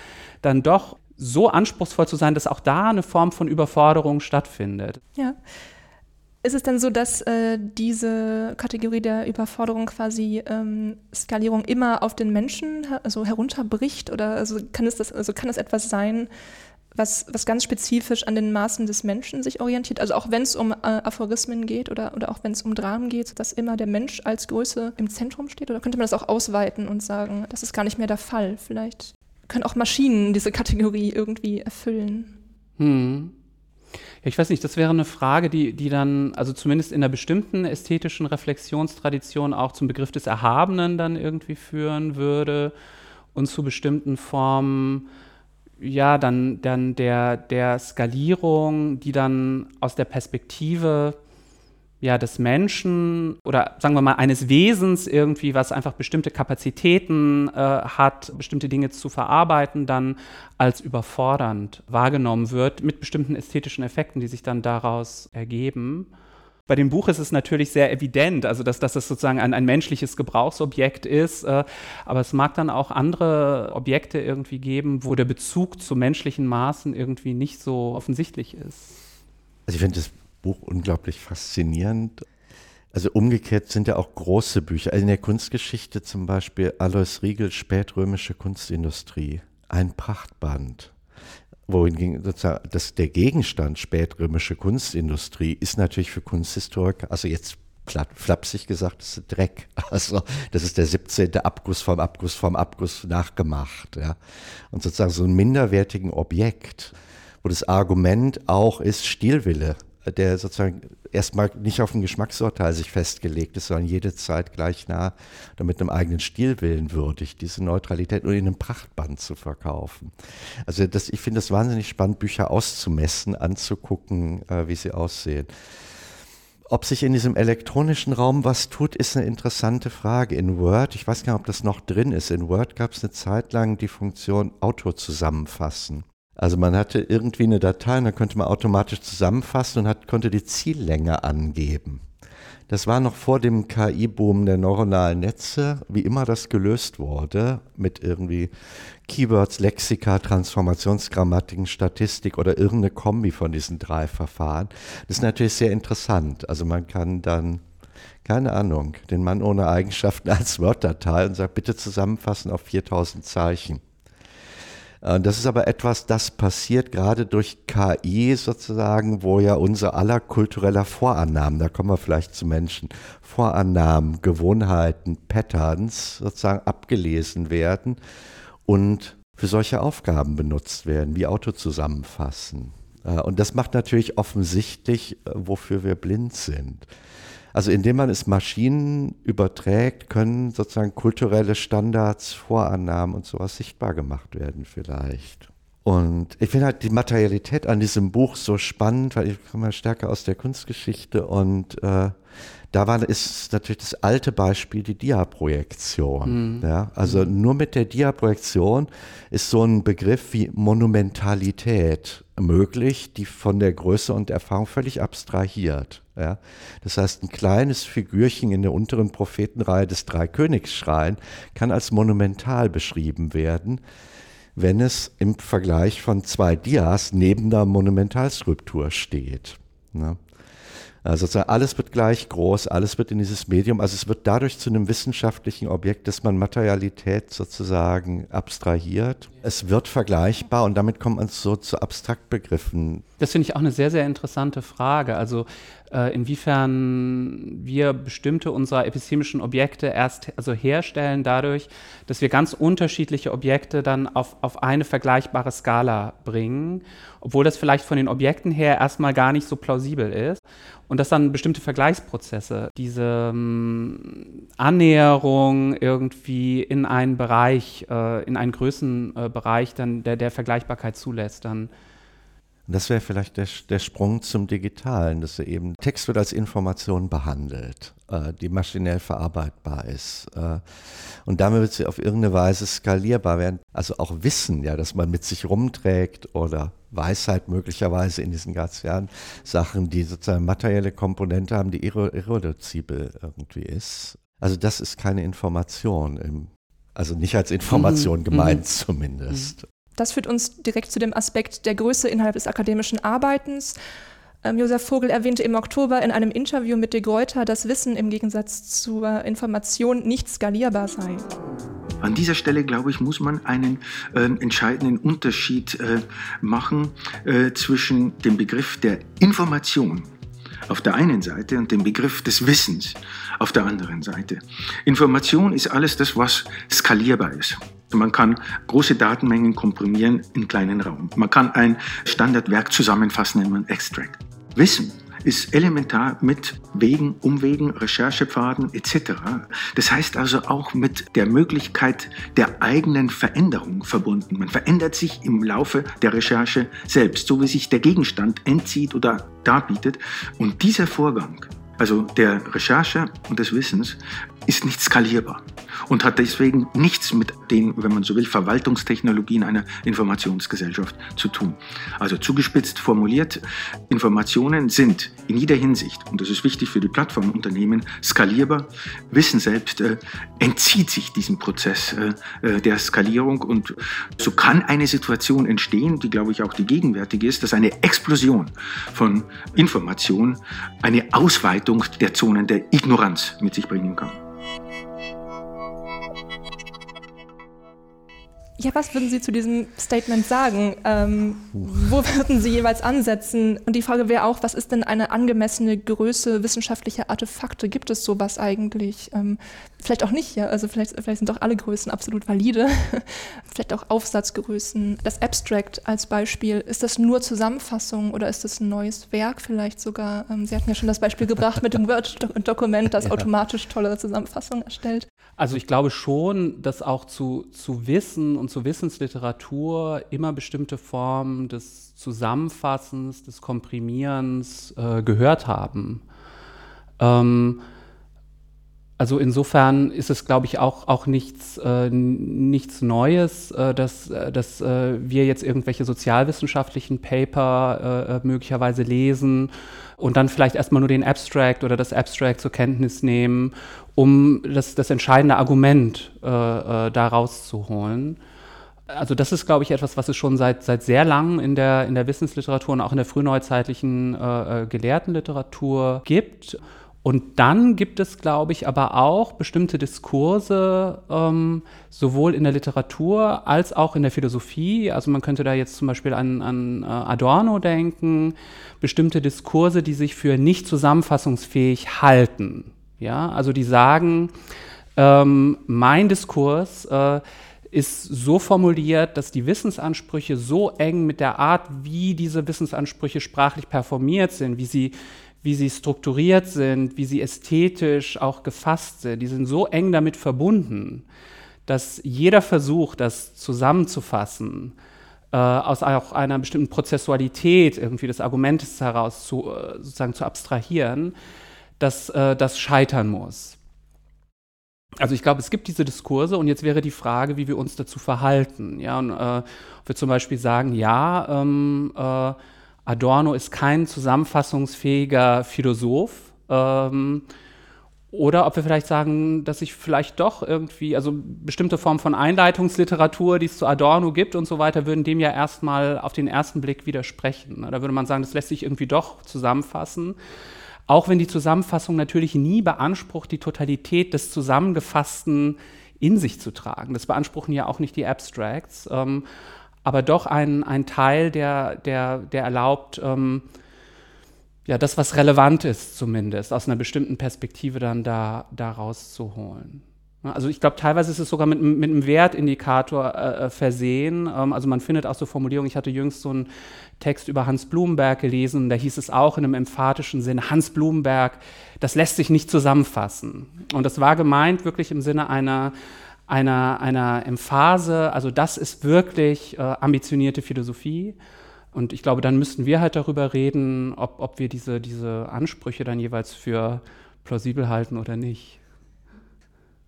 dann doch so anspruchsvoll zu sein, dass auch da eine Form von Überforderung stattfindet. Ja. Ist es denn so, dass äh, diese Kategorie der Überforderung quasi ähm, Skalierung immer auf den Menschen also herunterbricht? Oder also kann es das, also kann es etwas sein, was, was ganz spezifisch an den Maßen des Menschen sich orientiert. Also auch wenn es um äh, Aphorismen geht oder, oder auch wenn es um Dramen geht, dass immer der Mensch als Größe im Zentrum steht? Oder könnte man das auch ausweiten und sagen, das ist gar nicht mehr der Fall? Vielleicht können auch Maschinen diese Kategorie irgendwie erfüllen. Hm. Ja, ich weiß nicht, das wäre eine Frage, die, die dann, also zumindest in einer bestimmten ästhetischen Reflexionstradition auch zum Begriff des Erhabenen dann irgendwie führen würde und zu bestimmten Formen ja, dann, dann der, der Skalierung, die dann aus der Perspektive ja, des Menschen oder sagen wir mal eines Wesens irgendwie, was einfach bestimmte Kapazitäten äh, hat, bestimmte Dinge zu verarbeiten, dann als überfordernd wahrgenommen wird mit bestimmten ästhetischen Effekten, die sich dann daraus ergeben. Bei dem Buch ist es natürlich sehr evident, also dass, dass es sozusagen ein, ein menschliches Gebrauchsobjekt ist, äh, aber es mag dann auch andere Objekte irgendwie geben, wo der Bezug zu menschlichen Maßen irgendwie nicht so offensichtlich ist. Also ich finde das Buch unglaublich faszinierend. Also umgekehrt sind ja auch große Bücher. Also in der Kunstgeschichte zum Beispiel Alois Riegel, Spätrömische Kunstindustrie, ein Prachtband wohingegen sozusagen das, der Gegenstand spätrömische Kunstindustrie ist natürlich für Kunsthistoriker, also jetzt flapsig gesagt, das ist Dreck. Also das ist der 17. Abguss vom Abguss vom Abguss nachgemacht. Ja. Und sozusagen so ein minderwertigen Objekt, wo das Argument auch ist Stilwille der sozusagen erstmal nicht auf ein Geschmacksurteil sich festgelegt ist, sondern jede Zeit gleich nah und mit einem eigenen Stilwillen würdig, diese Neutralität nur in einem Prachtband zu verkaufen. Also das, ich finde es wahnsinnig spannend, Bücher auszumessen, anzugucken, äh, wie sie aussehen. Ob sich in diesem elektronischen Raum was tut, ist eine interessante Frage. In Word, ich weiß gar nicht, ob das noch drin ist, in Word gab es eine Zeit lang die Funktion Auto zusammenfassen. Also man hatte irgendwie eine Datei und dann konnte man automatisch zusammenfassen und hat, konnte die Ziellänge angeben. Das war noch vor dem KI-Boom der neuronalen Netze, wie immer das gelöst wurde, mit irgendwie Keywords, Lexika, Transformationsgrammatiken, Statistik oder irgendeine Kombi von diesen drei Verfahren. Das ist natürlich sehr interessant. Also man kann dann, keine Ahnung, den Mann ohne Eigenschaften als Word-Datei und sagt, bitte zusammenfassen auf 4000 Zeichen. Äh, das ist aber etwas, das passiert gerade durch KI sozusagen, wo ja unser aller kultureller Vorannahmen, da kommen wir vielleicht zu Menschen, Vorannahmen, Gewohnheiten, Patterns sozusagen abgelesen werden und für solche Aufgaben benutzt werden, wie Auto zusammenfassen. Äh, und das macht natürlich offensichtlich, äh, wofür wir blind sind. Also indem man es Maschinen überträgt, können sozusagen kulturelle Standards, Vorannahmen und sowas sichtbar gemacht werden vielleicht. Und ich finde halt die Materialität an diesem Buch so spannend, weil ich komme ja stärker aus der Kunstgeschichte und äh, da war, ist natürlich das alte Beispiel die Diaprojektion. Mhm. Ja? Also nur mit der Diaprojektion ist so ein Begriff wie Monumentalität möglich, die von der Größe und Erfahrung völlig abstrahiert. Ja? Das heißt, ein kleines Figürchen in der unteren Prophetenreihe des Dreikönigsschrein kann als monumental beschrieben werden, wenn es im Vergleich von zwei Dias neben der Monumentalskulptur steht. Ne? Also alles wird gleich groß, alles wird in dieses Medium, also es wird dadurch zu einem wissenschaftlichen Objekt, dass man Materialität sozusagen abstrahiert. Es wird vergleichbar und damit kommt man so zu Abstraktbegriffen. Das finde ich auch eine sehr, sehr interessante Frage. Also äh, inwiefern wir bestimmte unserer epistemischen Objekte erst also herstellen dadurch, dass wir ganz unterschiedliche Objekte dann auf, auf eine vergleichbare Skala bringen, obwohl das vielleicht von den Objekten her erstmal gar nicht so plausibel ist. Und dass dann bestimmte Vergleichsprozesse, diese ähm, Annäherung irgendwie in einen Bereich, äh, in einen Größenbereich, dann der, der Vergleichbarkeit zulässt, dann und das wäre vielleicht der, der, Sprung zum Digitalen, dass eben Text wird als Information behandelt, äh, die maschinell verarbeitbar ist. Äh, und damit wird sie auf irgendeine Weise skalierbar werden. Also auch Wissen, ja, dass man mit sich rumträgt oder Weisheit möglicherweise in diesen Grazianen Sachen, die sozusagen materielle Komponente haben, die irre, irreduzibel irgendwie ist. Also das ist keine Information, im, also nicht als Information mhm. gemeint mhm. zumindest. Das führt uns direkt zu dem Aspekt der Größe innerhalb des akademischen Arbeitens. Ähm, Josef Vogel erwähnte im Oktober in einem Interview mit de Gruyter, dass Wissen im Gegensatz zur Information nicht skalierbar sei. An dieser Stelle, glaube ich, muss man einen äh, entscheidenden Unterschied äh, machen äh, zwischen dem Begriff der Information auf der einen Seite und dem Begriff des Wissens auf der anderen Seite. Information ist alles das, was skalierbar ist. Man kann große Datenmengen komprimieren in kleinen Raum. Man kann ein Standardwerk zusammenfassen in einem Extract. Wissen ist elementar mit Wegen, Umwegen, Recherchepfaden etc. Das heißt also auch mit der Möglichkeit der eigenen Veränderung verbunden. Man verändert sich im Laufe der Recherche selbst, so wie sich der Gegenstand entzieht oder darbietet. Und dieser Vorgang, also der Recherche und des Wissens, ist nicht skalierbar und hat deswegen nichts mit den, wenn man so will, Verwaltungstechnologien einer Informationsgesellschaft zu tun. Also zugespitzt formuliert, Informationen sind in jeder Hinsicht, und das ist wichtig für die Plattformunternehmen, skalierbar. Wissen selbst äh, entzieht sich diesem Prozess äh, äh der Skalierung und so kann eine Situation entstehen, die glaube ich auch die gegenwärtige ist, dass eine Explosion von Information eine Ausweitung der Zonen der Ignoranz mit sich bringen kann. Ja, was würden Sie zu diesem Statement sagen? Ähm, wo würden Sie jeweils ansetzen? Und die Frage wäre auch, was ist denn eine angemessene Größe wissenschaftlicher Artefakte? Gibt es sowas eigentlich? Ähm, vielleicht auch nicht, ja. Also vielleicht, vielleicht sind doch alle Größen absolut valide. vielleicht auch Aufsatzgrößen. Das Abstract als Beispiel, ist das nur Zusammenfassung oder ist das ein neues Werk vielleicht sogar? Ähm, Sie hatten ja schon das Beispiel gebracht mit dem Word-Dokument, das ja. automatisch tolle Zusammenfassungen erstellt. Also ich glaube schon, dass auch zu, zu Wissen und zu Wissensliteratur immer bestimmte Formen des Zusammenfassens, des Komprimierens äh, gehört haben. Ähm, also insofern ist es, glaube ich, auch, auch nichts, äh, nichts Neues, äh, dass, äh, dass äh, wir jetzt irgendwelche sozialwissenschaftlichen Paper äh, äh, möglicherweise lesen und dann vielleicht erstmal nur den Abstract oder das Abstract zur Kenntnis nehmen, um das, das entscheidende Argument da rauszuholen. Also das ist, glaube ich, etwas, was es schon seit, seit sehr langem in der, in der Wissensliteratur und auch in der frühneuzeitlichen Gelehrtenliteratur gibt. Und dann gibt es, glaube ich, aber auch bestimmte Diskurse, ähm, sowohl in der Literatur als auch in der Philosophie. Also man könnte da jetzt zum Beispiel an, an äh, Adorno denken, bestimmte Diskurse, die sich für nicht zusammenfassungsfähig halten. Ja, also die sagen, ähm, mein Diskurs äh, ist so formuliert, dass die Wissensansprüche so eng mit der Art, wie diese Wissensansprüche sprachlich performiert sind, wie sie wie sie strukturiert sind, wie sie ästhetisch auch gefasst sind, die sind so eng damit verbunden, dass jeder Versuch, das zusammenzufassen, äh, aus auch einer bestimmten Prozessualität irgendwie des Argumentes heraus zu, äh, sozusagen zu abstrahieren, dass äh, das scheitern muss. Also ich glaube, es gibt diese Diskurse und jetzt wäre die Frage, wie wir uns dazu verhalten. Ja, und äh, wir zum Beispiel sagen, ja, ähm, äh, Adorno ist kein zusammenfassungsfähiger Philosoph. Ähm, oder ob wir vielleicht sagen, dass sich vielleicht doch irgendwie, also bestimmte Formen von Einleitungsliteratur, die es zu Adorno gibt und so weiter, würden dem ja erstmal auf den ersten Blick widersprechen. Da würde man sagen, das lässt sich irgendwie doch zusammenfassen. Auch wenn die Zusammenfassung natürlich nie beansprucht, die Totalität des Zusammengefassten in sich zu tragen. Das beanspruchen ja auch nicht die Abstracts, ähm, aber doch ein, ein Teil, der, der, der erlaubt, ähm, ja, das, was relevant ist, zumindest aus einer bestimmten Perspektive dann da, da rauszuholen. Also ich glaube, teilweise ist es sogar mit, mit einem Wertindikator äh, äh, versehen. Ähm, also man findet auch so Formulierungen. Ich hatte jüngst so einen Text über Hans Blumenberg gelesen. Da hieß es auch in einem emphatischen Sinne, Hans Blumenberg, das lässt sich nicht zusammenfassen. Und das war gemeint wirklich im Sinne einer, einer, einer Emphase. Also das ist wirklich äh, ambitionierte Philosophie. Und ich glaube, dann müssten wir halt darüber reden, ob, ob wir diese, diese Ansprüche dann jeweils für plausibel halten oder nicht.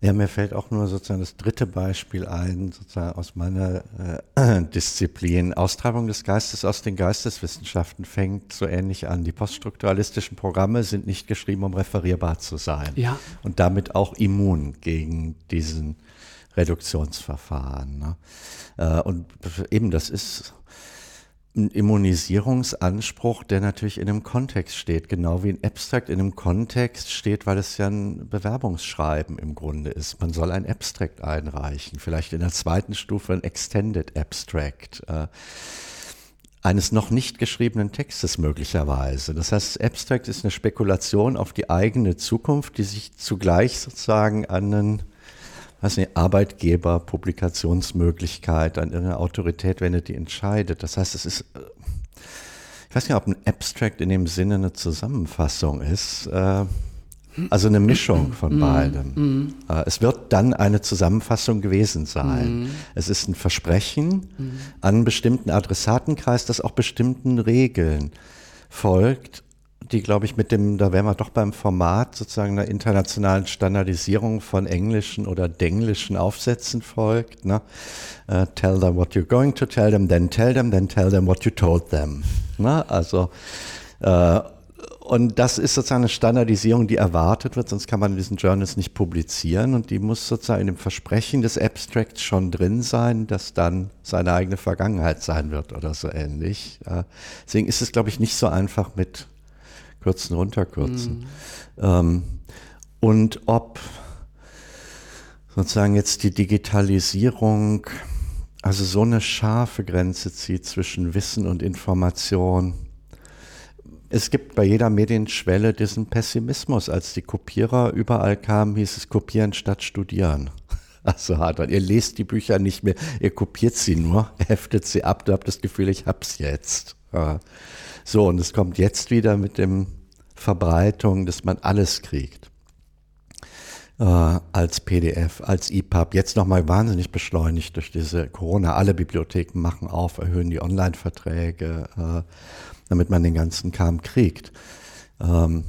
Ja, mir fällt auch nur sozusagen das dritte Beispiel ein, sozusagen aus meiner äh, Disziplin. Austreibung des Geistes aus den Geisteswissenschaften fängt so ähnlich an. Die poststrukturalistischen Programme sind nicht geschrieben, um referierbar zu sein. Ja. Und damit auch immun gegen diesen Reduktionsverfahren. Ne? Äh, und eben, das ist ein Immunisierungsanspruch, der natürlich in einem Kontext steht, genau wie ein Abstract in einem Kontext steht, weil es ja ein Bewerbungsschreiben im Grunde ist. Man soll ein Abstract einreichen, vielleicht in der zweiten Stufe ein Extended Abstract. Äh, eines noch nicht geschriebenen Textes möglicherweise. Das heißt, Abstract ist eine Spekulation auf die eigene Zukunft, die sich zugleich sozusagen an einen weiß nicht, Arbeitgeber, Publikationsmöglichkeit, an irgendeine Autorität wendet, die entscheidet. Das heißt, es ist, äh, ich weiß nicht, ob ein Abstract in dem Sinne eine Zusammenfassung ist. Äh, also eine Mischung von mm, beidem. Mm. Äh, es wird dann eine Zusammenfassung gewesen sein. Mm. Es ist ein Versprechen an einen bestimmten Adressatenkreis, das auch bestimmten Regeln folgt die, glaube ich, mit dem, da wären wir doch beim Format sozusagen einer internationalen Standardisierung von englischen oder denglischen Aufsätzen folgt. Ne? Uh, tell them what you're going to tell them, then tell them, then tell them what you told them. Ne? Also, uh, und das ist sozusagen eine Standardisierung, die erwartet wird, sonst kann man diesen Journals nicht publizieren und die muss sozusagen in dem Versprechen des Abstracts schon drin sein, dass dann seine eigene Vergangenheit sein wird oder so ähnlich. Deswegen ist es, glaube ich, nicht so einfach mit kürzen, runterkürzen. Mhm. Ähm, und ob sozusagen jetzt die Digitalisierung also so eine scharfe Grenze zieht zwischen Wissen und Information. Es gibt bei jeder Medienschwelle diesen Pessimismus. Als die Kopierer überall kamen, hieß es kopieren statt studieren. Also hart. Ihr lest die Bücher nicht mehr, ihr kopiert sie nur, heftet sie ab, du habt das Gefühl, ich hab's jetzt. Ja. So, und es kommt jetzt wieder mit dem Verbreitung, dass man alles kriegt. Äh, als PDF, als EPUB. Jetzt nochmal wahnsinnig beschleunigt durch diese Corona. Alle Bibliotheken machen auf, erhöhen die Online-Verträge, äh, damit man den ganzen Kram kriegt. Ähm,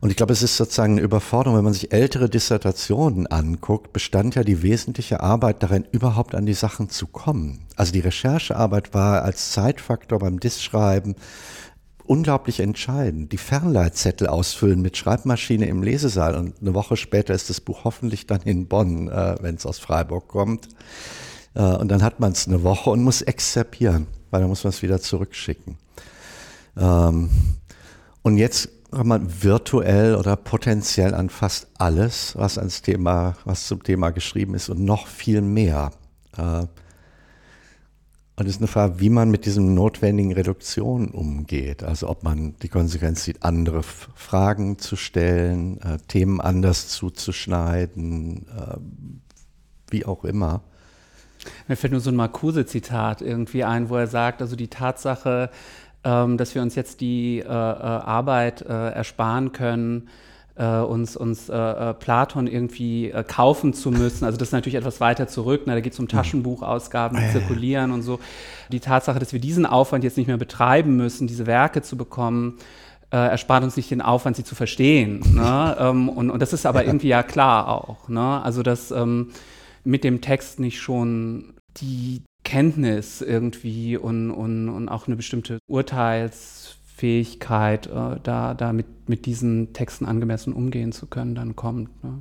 und ich glaube, es ist sozusagen eine Überforderung, wenn man sich ältere Dissertationen anguckt, bestand ja die wesentliche Arbeit darin, überhaupt an die Sachen zu kommen. Also die Recherchearbeit war als Zeitfaktor beim Diss-Schreiben unglaublich entscheidend. Die Fernleitzettel ausfüllen mit Schreibmaschine im Lesesaal und eine Woche später ist das Buch hoffentlich dann in Bonn, äh, wenn es aus Freiburg kommt. Äh, und dann hat man es eine Woche und muss exzerpieren, weil dann muss man es wieder zurückschicken. Ähm, und jetzt kann man virtuell oder potenziell an fast alles, was ans Thema, was zum Thema geschrieben ist und noch viel mehr. Äh, und es ist eine Frage, wie man mit diesen notwendigen Reduktionen umgeht. Also ob man die Konsequenz sieht, andere Fragen zu stellen, äh, Themen anders zuzuschneiden, äh, wie auch immer. Mir fällt nur so ein Marcuse-Zitat irgendwie ein, wo er sagt, also die Tatsache, ähm, dass wir uns jetzt die äh, äh, Arbeit äh, ersparen können, äh, uns, uns äh, äh, Platon irgendwie äh, kaufen zu müssen. Also das ist natürlich etwas weiter zurück. Na, da geht es um Taschenbuchausgaben, die zirkulieren und so. Die Tatsache, dass wir diesen Aufwand jetzt nicht mehr betreiben müssen, diese Werke zu bekommen, äh, erspart uns nicht den Aufwand, sie zu verstehen. Ne? ähm, und, und das ist aber irgendwie ja klar auch. Ne? Also dass ähm, mit dem Text nicht schon die Kenntnis irgendwie und, und, und auch eine bestimmte Urteilsfähigkeit, äh, da, da mit, mit diesen Texten angemessen umgehen zu können, dann kommt. Ne?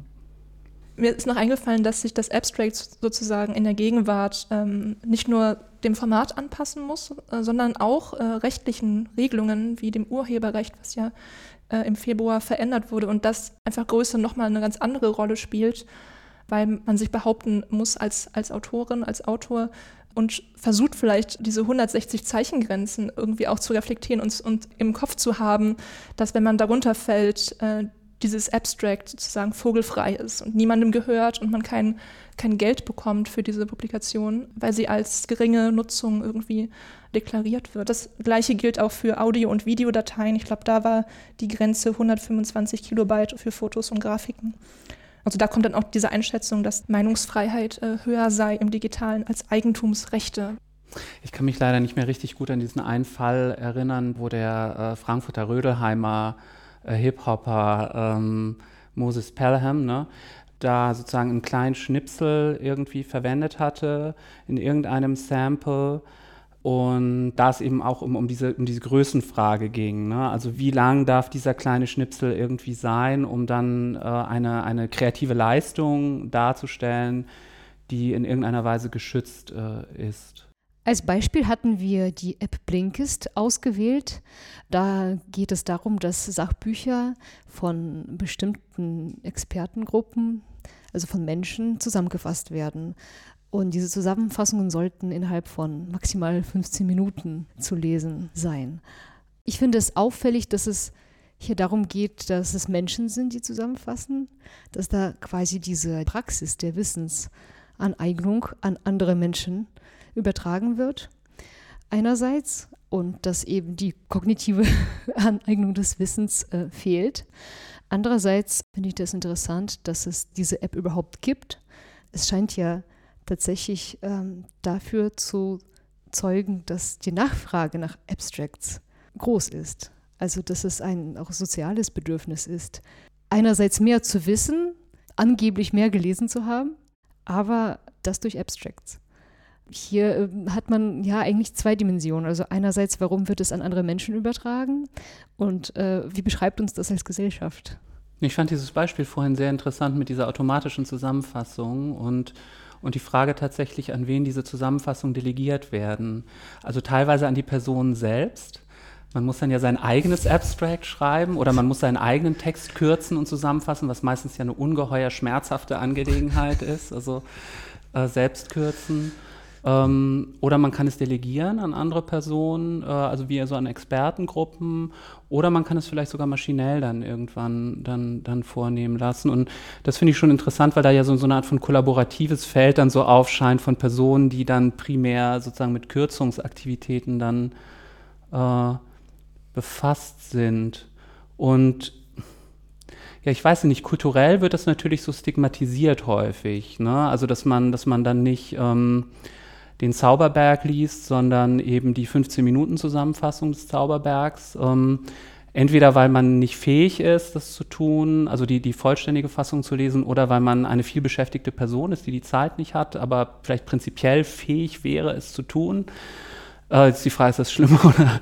Mir ist noch eingefallen, dass sich das Abstract sozusagen in der Gegenwart ähm, nicht nur dem Format anpassen muss, äh, sondern auch äh, rechtlichen Regelungen wie dem Urheberrecht, was ja äh, im Februar verändert wurde und das einfach Größe nochmal eine ganz andere Rolle spielt, weil man sich behaupten muss als, als Autorin, als Autor, und versucht vielleicht diese 160 Zeichengrenzen irgendwie auch zu reflektieren und, und im Kopf zu haben, dass wenn man darunter fällt, äh, dieses Abstract sozusagen vogelfrei ist und niemandem gehört und man kein, kein Geld bekommt für diese Publikation, weil sie als geringe Nutzung irgendwie deklariert wird. Das gleiche gilt auch für Audio- und Videodateien. Ich glaube, da war die Grenze 125 Kilobyte für Fotos und Grafiken. Also da kommt dann auch diese Einschätzung, dass Meinungsfreiheit äh, höher sei im digitalen als Eigentumsrechte. Ich kann mich leider nicht mehr richtig gut an diesen einen Fall erinnern, wo der äh, Frankfurter Rödelheimer äh, Hip-Hopper ähm, Moses Pelham, ne, da sozusagen einen kleinen Schnipsel irgendwie verwendet hatte in irgendeinem Sample und da es eben auch um, um, diese, um diese Größenfrage ging. Ne? Also wie lang darf dieser kleine Schnipsel irgendwie sein, um dann äh, eine, eine kreative Leistung darzustellen, die in irgendeiner Weise geschützt äh, ist. Als Beispiel hatten wir die App Blinkist ausgewählt. Da geht es darum, dass Sachbücher von bestimmten Expertengruppen, also von Menschen, zusammengefasst werden. Und diese Zusammenfassungen sollten innerhalb von maximal 15 Minuten zu lesen sein. Ich finde es auffällig, dass es hier darum geht, dass es Menschen sind, die zusammenfassen, dass da quasi diese Praxis der Wissensaneignung an andere Menschen übertragen wird. Einerseits und dass eben die kognitive Aneignung des Wissens äh, fehlt. Andererseits finde ich das interessant, dass es diese App überhaupt gibt. Es scheint ja tatsächlich ähm, dafür zu zeugen, dass die Nachfrage nach Abstracts groß ist. Also dass es ein auch soziales Bedürfnis ist. Einerseits mehr zu wissen, angeblich mehr gelesen zu haben, aber das durch Abstracts. Hier äh, hat man ja eigentlich zwei Dimensionen. Also einerseits, warum wird es an andere Menschen übertragen und äh, wie beschreibt uns das als Gesellschaft? Ich fand dieses Beispiel vorhin sehr interessant mit dieser automatischen Zusammenfassung und und die Frage tatsächlich, an wen diese Zusammenfassungen delegiert werden. Also teilweise an die Person selbst. Man muss dann ja sein eigenes Abstract schreiben oder man muss seinen eigenen Text kürzen und zusammenfassen, was meistens ja eine ungeheuer schmerzhafte Angelegenheit ist. Also äh, selbst kürzen. Ähm, oder man kann es delegieren an andere Personen, äh, also wie so an Expertengruppen. Oder man kann es vielleicht sogar maschinell dann irgendwann dann, dann vornehmen lassen. Und das finde ich schon interessant, weil da ja so, so eine Art von kollaboratives Feld dann so aufscheint von Personen, die dann primär sozusagen mit Kürzungsaktivitäten dann äh, befasst sind. Und ja, ich weiß nicht, kulturell wird das natürlich so stigmatisiert häufig. Ne? Also, dass man, dass man dann nicht ähm, den Zauberberg liest, sondern eben die 15-Minuten-Zusammenfassung des Zauberbergs. Ähm, entweder weil man nicht fähig ist, das zu tun, also die, die vollständige Fassung zu lesen, oder weil man eine vielbeschäftigte Person ist, die die Zeit nicht hat, aber vielleicht prinzipiell fähig wäre, es zu tun. Äh, jetzt die Frage, ist das schlimm oder?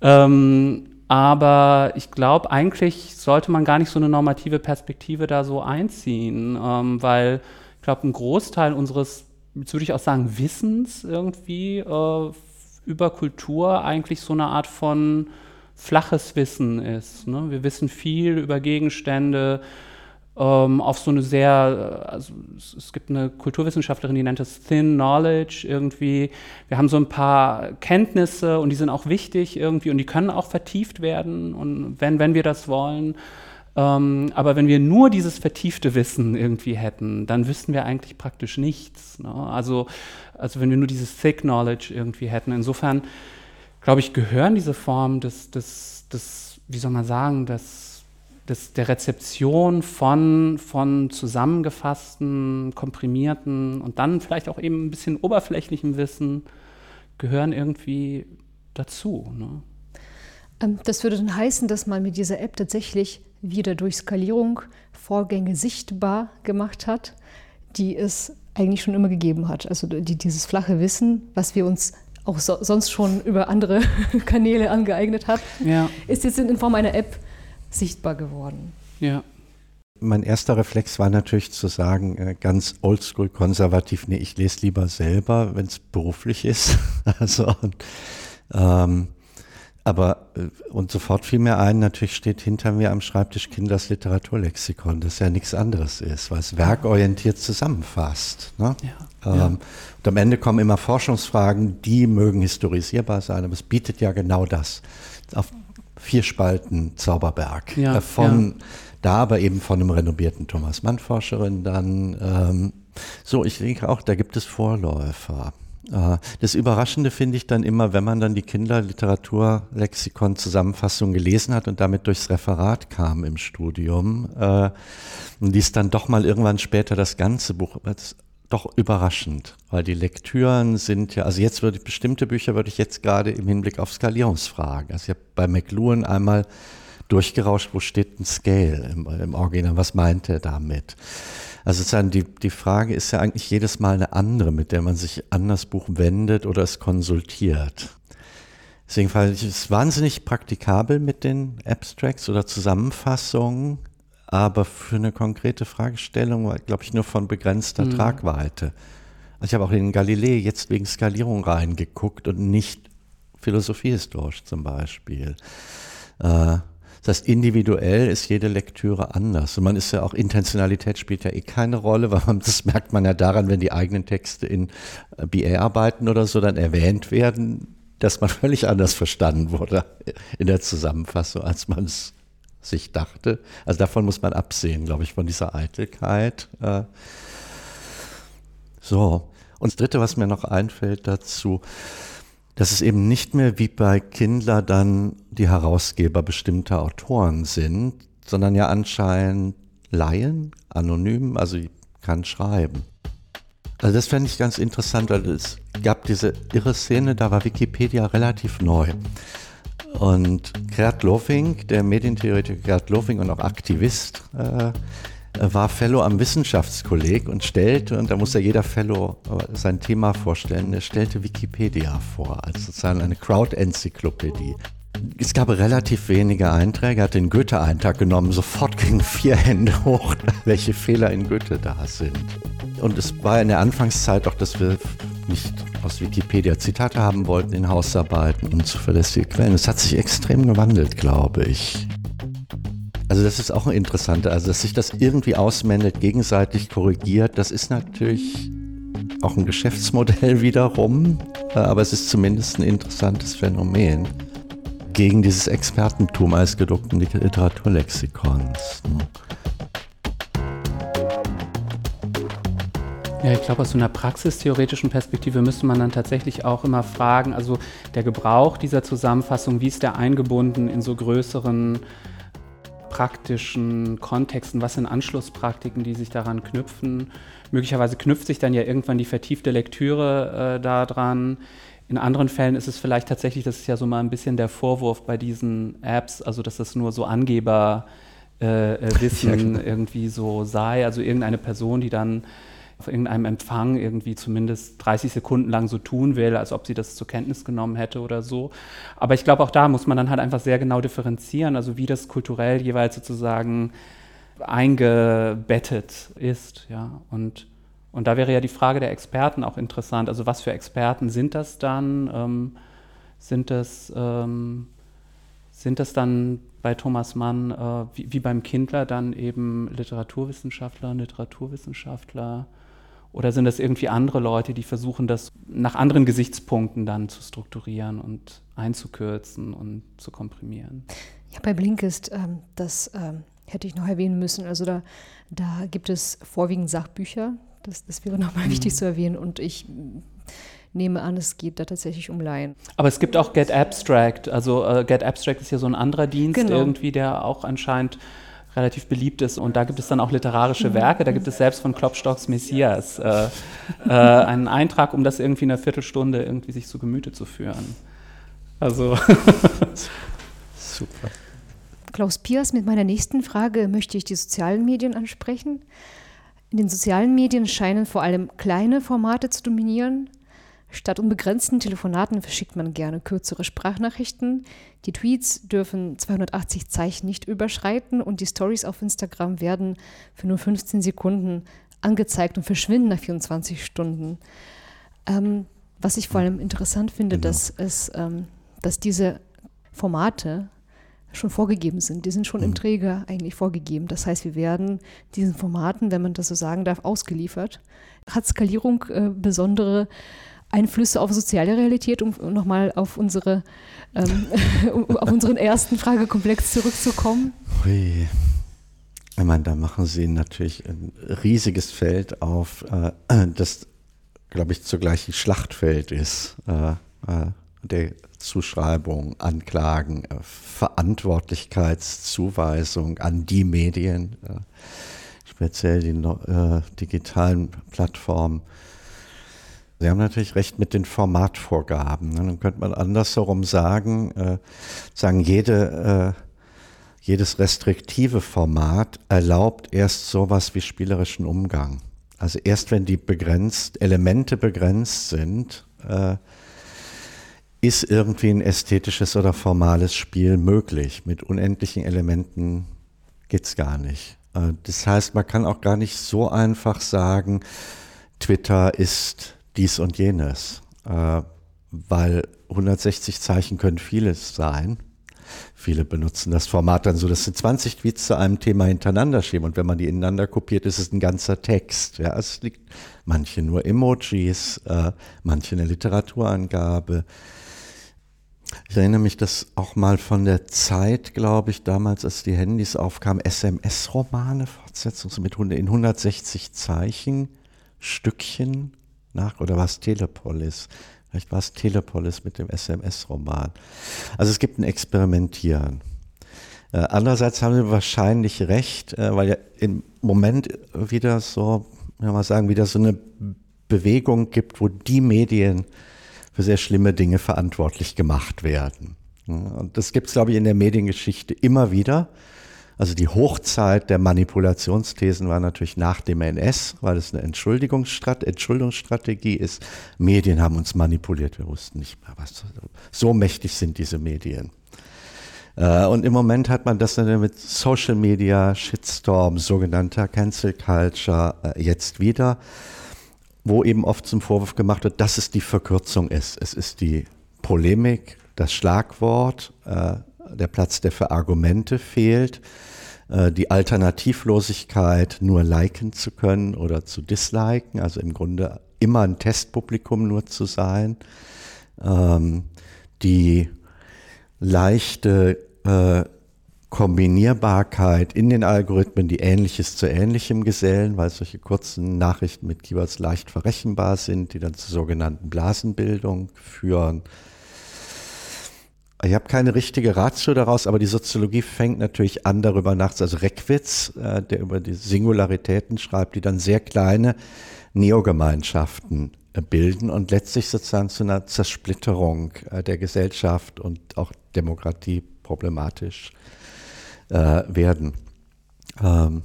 Ähm, aber ich glaube, eigentlich sollte man gar nicht so eine normative Perspektive da so einziehen, ähm, weil ich glaube, ein Großteil unseres jetzt würde ich auch sagen, Wissens irgendwie äh, über Kultur eigentlich so eine Art von flaches Wissen ist. Ne? Wir wissen viel über Gegenstände ähm, auf so eine sehr, also es, gibt eine Kulturwissenschaftlerin, die nennt das Thin Knowledge irgendwie. Wir haben so ein paar Kenntnisse und die sind auch wichtig irgendwie und die können auch vertieft werden und wenn, wenn wir das wollen. Ähm, aber wenn wir nur dieses vertiefte Wissen irgendwie hätten, dann wüssten wir eigentlich praktisch nichts. Ne? Also, also wenn wir nur dieses Thick Knowledge irgendwie hätten. Insofern glaube ich, gehören diese Formen des, des, des, wie soll man sagen, des, des, der Rezeption von, von zusammengefassten, komprimierten und dann vielleicht auch eben ein bisschen oberflächlichem Wissen, gehören irgendwie dazu. Ne? Ähm, das würde dann heißen, dass man mit dieser App tatsächlich wieder durch Skalierung Vorgänge sichtbar gemacht hat, die es eigentlich schon immer gegeben hat. Also die, dieses flache Wissen, was wir uns auch so, sonst schon über andere Kanäle angeeignet haben, ja. ist jetzt in Form einer App sichtbar geworden. Ja. Mein erster Reflex war natürlich zu sagen, äh, ganz oldschool konservativ, nee, ich lese lieber selber, wenn es beruflich ist. also, ähm, aber, äh, und sofort fiel mir ein, natürlich steht hinter mir am Schreibtisch Kinders Literaturlexikon, das ja nichts anderes ist, weil es werkorientiert zusammenfasst. Ne? Ja, ähm, ja. Und am Ende kommen immer Forschungsfragen, die mögen historisierbar sein, aber es bietet ja genau das. Auf vier Spalten Zauberberg. Ja, äh, von da aber eben von einem renommierten Thomas Mann-Forscherin dann. Ähm, so, ich denke auch, da gibt es Vorläufer. Das Überraschende finde ich dann immer, wenn man dann die Kinderliteraturlexikon-Zusammenfassung gelesen hat und damit durchs Referat kam im Studium äh, und liest dann doch mal irgendwann später das ganze Buch. Das doch überraschend, weil die Lektüren sind ja, also jetzt würde ich, bestimmte Bücher würde ich jetzt gerade im Hinblick auf Skalierungsfragen, also ich habe bei McLuhan einmal durchgerauscht, wo steht ein Scale im, im Original, was meint er damit? Also sozusagen die, die Frage ist ja eigentlich jedes Mal eine andere, mit der man sich an das Buch wendet oder es konsultiert. Deswegen fand ich es wahnsinnig praktikabel mit den Abstracts oder Zusammenfassungen, aber für eine konkrete Fragestellung war, glaube ich, nur von begrenzter mhm. Tragweite. Also ich habe auch in Galilei jetzt wegen Skalierung reingeguckt und nicht philosophiehistorisch zum Beispiel. Äh, das heißt, individuell ist jede Lektüre anders. Und man ist ja auch, Intentionalität spielt ja eh keine Rolle, weil man, das merkt man ja daran, wenn die eigenen Texte in äh, BA-Arbeiten oder so dann erwähnt werden, dass man völlig anders verstanden wurde in der Zusammenfassung, als man es sich dachte. Also davon muss man absehen, glaube ich, von dieser Eitelkeit. Äh. So. Und das Dritte, was mir noch einfällt dazu, dass es eben nicht mehr wie bei Kindler dann die Herausgeber bestimmter Autoren sind, sondern ja anscheinend Laien, anonym, also kann schreiben. Also das fände ich ganz interessant, weil es gab diese irre Szene, da war Wikipedia relativ neu. Und Gerd Lofing, der Medientheoretiker Gerd Lofing und auch Aktivist, äh, war Fellow am Wissenschaftskolleg und stellte, und da muss ja jeder Fellow äh, sein Thema vorstellen, er stellte Wikipedia vor, als sozusagen eine Crowd-Enzyklopädie. Es gab relativ wenige Einträge, hat den Goethe-Eintrag genommen, sofort gingen vier Hände hoch, welche Fehler in Goethe da sind. Und es war in der Anfangszeit auch, dass wir nicht aus Wikipedia Zitate haben wollten in Hausarbeiten und zuverlässige Quellen. Es hat sich extrem gewandelt, glaube ich. Also das ist auch ein interessanter, also dass sich das irgendwie ausmeldet, gegenseitig korrigiert, das ist natürlich auch ein Geschäftsmodell wiederum, äh, aber es ist zumindest ein interessantes Phänomen gegen dieses Expertentum als gedruckten Literaturlexikons. Ne? Ja, ich glaube, aus so einer praxistheoretischen Perspektive müsste man dann tatsächlich auch immer fragen, also der Gebrauch dieser Zusammenfassung, wie ist der eingebunden in so größeren praktischen Kontexten, was sind Anschlusspraktiken, die sich daran knüpfen. Möglicherweise knüpft sich dann ja irgendwann die vertiefte Lektüre äh, daran. In anderen Fällen ist es vielleicht tatsächlich, das ist ja so mal ein bisschen der Vorwurf bei diesen Apps, also dass das nur so Angeberwissen äh, äh ja, genau. irgendwie so sei, also irgendeine Person, die dann auf irgendeinem Empfang irgendwie zumindest 30 Sekunden lang so tun will, als ob sie das zur Kenntnis genommen hätte oder so. Aber ich glaube, auch da muss man dann halt einfach sehr genau differenzieren, also wie das kulturell jeweils sozusagen eingebettet ist. Ja. Und, und da wäre ja die Frage der Experten auch interessant. Also was für Experten sind das dann? Ähm, sind das, ähm, sind das dann bei Thomas Mann, äh, wie, wie, beim Kindler, dann eben Literaturwissenschaftler, Literaturwissenschaftler, oder sind das irgendwie andere Leute, die versuchen, das nach anderen Gesichtspunkten dann zu strukturieren und einzukürzen und zu komprimieren? Ja, bei Blinkist, ähm, das ähm, hätte ich noch erwähnen müssen. Also da, da gibt es vorwiegend Sachbücher. Das, das wäre nochmal mhm. wichtig zu erwähnen. Und ich nehme an, es geht da tatsächlich um Laien. Aber es gibt auch Get Abstract. Also äh, Get Abstract ist ja so ein anderer Dienst genau. irgendwie, der auch anscheinend relativ beliebt ist. Und da gibt es dann auch literarische mhm. Werke. Da gibt es selbst von Klopstocks Messias äh, äh, einen Eintrag, um das irgendwie in einer Viertelstunde irgendwie sich zu Gemüte zu führen. Also super. Klaus Piers, mit meiner nächsten Frage möchte ich die sozialen Medien ansprechen. In den sozialen Medien scheinen vor allem kleine Formate zu dominieren. Statt unbegrenzten Telefonaten verschickt man gerne kürzere Sprachnachrichten. Die Tweets dürfen 280 Zeichen nicht überschreiten und die Stories auf Instagram werden für nur 15 Sekunden angezeigt und verschwinden nach 24 Stunden. Ähm, was ich vor allem interessant finde, genau. dass, es, ähm, dass diese Formate schon vorgegeben sind. Die sind schon mhm. im Träger eigentlich vorgegeben. Das heißt, wir werden diesen Formaten, wenn man das so sagen darf, ausgeliefert. Hat Skalierung äh, besondere Einflüsse auf soziale Realität, um nochmal auf, unsere, ähm, auf unseren ersten Fragekomplex zurückzukommen? Hui. Ich meine, da machen Sie natürlich ein riesiges Feld auf, äh, das, glaube ich, zugleich ein Schlachtfeld ist. Äh, äh, der Zuschreibung, Anklagen, äh, Verantwortlichkeitszuweisung an die Medien, äh, speziell die digitalen Plattformen Sie haben natürlich recht mit den Formatvorgaben. Ne? Dann könnte man andersherum sagen, äh, sagen jede, äh, jedes restriktive Format erlaubt erst sowas wie spielerischen Umgang. Also erst wenn die begrenzt, Elemente begrenzt sind, äh, ist irgendwie ein ästhetisches oder formales Spiel möglich. Mit unendlichen Elementen geht es gar nicht. Äh, das heißt, man kann auch gar nicht so einfach sagen, Twitter ist dies und jenes, äh, weil 160 Zeichen können vieles sein. Viele benutzen das Format dann so, dass sie 20 Tweets zu einem Thema hintereinander schieben und wenn man die ineinander kopiert, ist es ein ganzer Text. Ja, es liegt manche nur Emojis, äh, manche eine Literaturangabe. Ich erinnere mich, dass auch mal von der Zeit, glaube ich, damals, als die Handys aufkamen, SMS-Romane, Fortsetzung mit in 160 Zeichen, Stückchen nach, oder war es Telepolis? Vielleicht war es Telepolis mit dem SMS-Roman. Also es gibt ein Experimentieren. Äh, andererseits haben Sie wahrscheinlich recht, äh, weil ja im Moment wieder so, wenn man sagen, wieder so eine Bewegung gibt, wo die Medien für sehr schlimme Dinge verantwortlich gemacht werden. Und das gibt es, glaube ich, in der Mediengeschichte immer wieder. Also die Hochzeit der Manipulationsthesen war natürlich nach dem NS, weil es eine Entschuldigungsstrategie ist. Medien haben uns manipuliert, wir wussten nicht mehr, was. So mächtig sind diese Medien. Äh, und im Moment hat man das mit Social Media, Shitstorm, sogenannter Cancel Culture äh, jetzt wieder, wo eben oft zum Vorwurf gemacht wird, dass es die Verkürzung ist. Es ist die Polemik, das Schlagwort, äh, der Platz, der für Argumente fehlt, die Alternativlosigkeit, nur liken zu können oder zu disliken, also im Grunde immer ein Testpublikum nur zu sein, ähm, die leichte äh, Kombinierbarkeit in den Algorithmen, die Ähnliches zu Ähnlichem gesellen, weil solche kurzen Nachrichten mit Keywords leicht verrechenbar sind, die dann zur sogenannten Blasenbildung führen. Ich habe keine richtige Ratio daraus, aber die Soziologie fängt natürlich an, darüber nachzudenken. Also Reckwitz, äh, der über die Singularitäten schreibt, die dann sehr kleine Neogemeinschaften äh, bilden und letztlich sozusagen zu einer Zersplitterung äh, der Gesellschaft und auch Demokratie problematisch äh, werden. Ähm,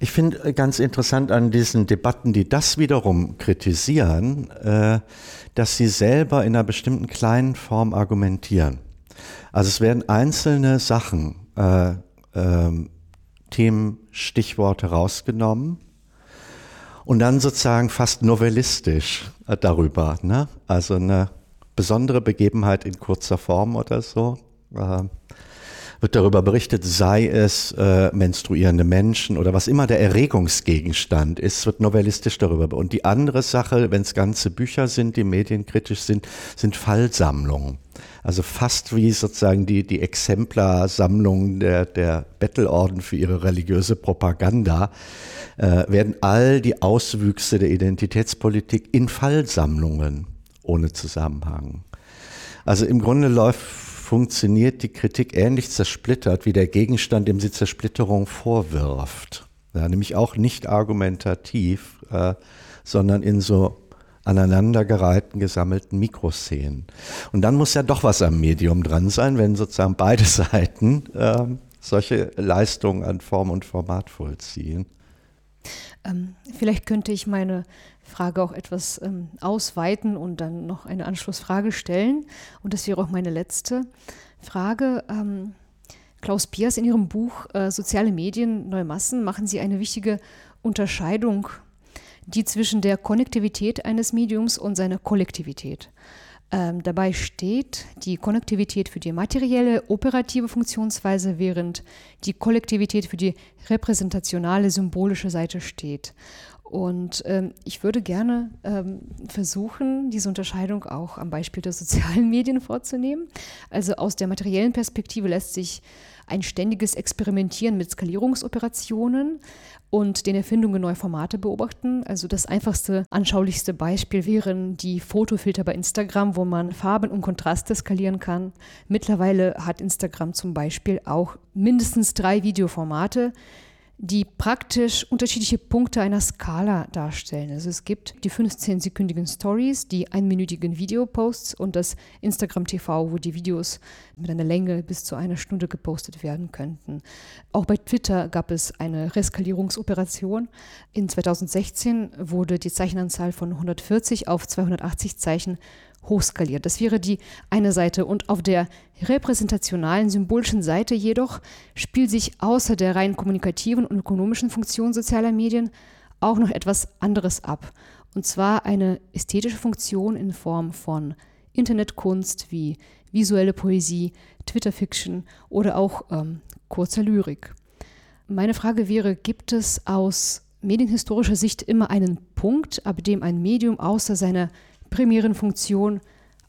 ich finde äh, ganz interessant an diesen Debatten, die das wiederum kritisieren, äh, dass sie selber in einer bestimmten kleinen Form argumentieren. Also es werden einzelne Sachen, äh, äh, Themen, Stichworte rausgenommen und dann sozusagen fast novellistisch äh, darüber. Ne? Also eine besondere Begebenheit in kurzer Form oder so. Äh, wird darüber berichtet, sei es äh, menstruierende Menschen oder was immer der Erregungsgegenstand ist, wird novellistisch darüber. Und die andere Sache, wenn es ganze Bücher sind, die medienkritisch sind, sind Fallsammlungen. Also fast wie sozusagen die, die Exemplarsammlung der, der Bettelorden für ihre religiöse Propaganda, äh, werden all die Auswüchse der Identitätspolitik in Fallsammlungen ohne Zusammenhang. Also im Grunde läuft, funktioniert die Kritik ähnlich zersplittert wie der Gegenstand, dem sie Zersplitterung vorwirft. Ja, nämlich auch nicht argumentativ, äh, sondern in so aneinandergereihten gesammelten Mikroszenen. Und dann muss ja doch was am Medium dran sein, wenn sozusagen beide Seiten äh, solche Leistungen an Form und Format vollziehen. Ähm, vielleicht könnte ich meine Frage auch etwas ähm, ausweiten und dann noch eine Anschlussfrage stellen. Und das wäre auch meine letzte Frage. Ähm, Klaus Piers in Ihrem Buch äh, Soziale Medien, Neue Massen machen Sie eine wichtige Unterscheidung, die zwischen der Konnektivität eines Mediums und seiner Kollektivität. Ähm, dabei steht die Konnektivität für die materielle, operative Funktionsweise, während die Kollektivität für die repräsentationale, symbolische Seite steht. Und ähm, ich würde gerne ähm, versuchen, diese Unterscheidung auch am Beispiel der sozialen Medien vorzunehmen. Also aus der materiellen Perspektive lässt sich ein ständiges Experimentieren mit Skalierungsoperationen und den Erfindungen neuer Formate beobachten. Also das einfachste, anschaulichste Beispiel wären die Fotofilter bei Instagram, wo man Farben und Kontraste skalieren kann. Mittlerweile hat Instagram zum Beispiel auch mindestens drei Videoformate, die praktisch unterschiedliche Punkte einer Skala darstellen. Also es gibt die 15-sekündigen Stories, die einminütigen Videoposts und das Instagram TV, wo die Videos mit einer Länge bis zu einer Stunde gepostet werden könnten. Auch bei Twitter gab es eine Reskalierungsoperation. In 2016 wurde die Zeichenanzahl von 140 auf 280 Zeichen hochskaliert. Das wäre die eine Seite. Und auf der repräsentationalen, symbolischen Seite jedoch spielt sich außer der rein kommunikativen und ökonomischen Funktion sozialer Medien auch noch etwas anderes ab. Und zwar eine ästhetische Funktion in Form von Internetkunst wie visuelle Poesie, Twitter-Fiction oder auch ähm, kurzer Lyrik. Meine Frage wäre, gibt es aus medienhistorischer Sicht immer einen Punkt, ab dem ein Medium außer seiner primären Funktion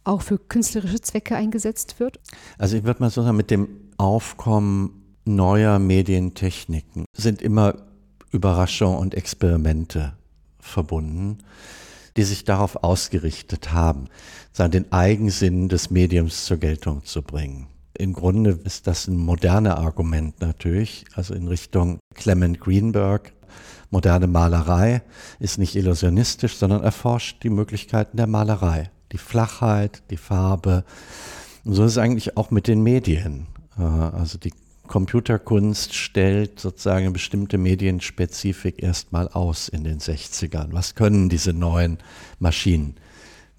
auch für künstlerische Zwecke eingesetzt wird? Also ich würde mal so sagen, mit dem Aufkommen neuer Medientechniken sind immer Überraschungen und Experimente verbunden, die sich darauf ausgerichtet haben, den Eigensinn des Mediums zur Geltung zu bringen. Im Grunde ist das ein moderner Argument natürlich, also in Richtung Clement Greenberg, Moderne Malerei ist nicht illusionistisch, sondern erforscht die Möglichkeiten der Malerei, die Flachheit, die Farbe. Und so ist es eigentlich auch mit den Medien. Äh, also die Computerkunst stellt sozusagen eine bestimmte Medienspezifik erstmal aus in den 60ern. Was können diese neuen Maschinen?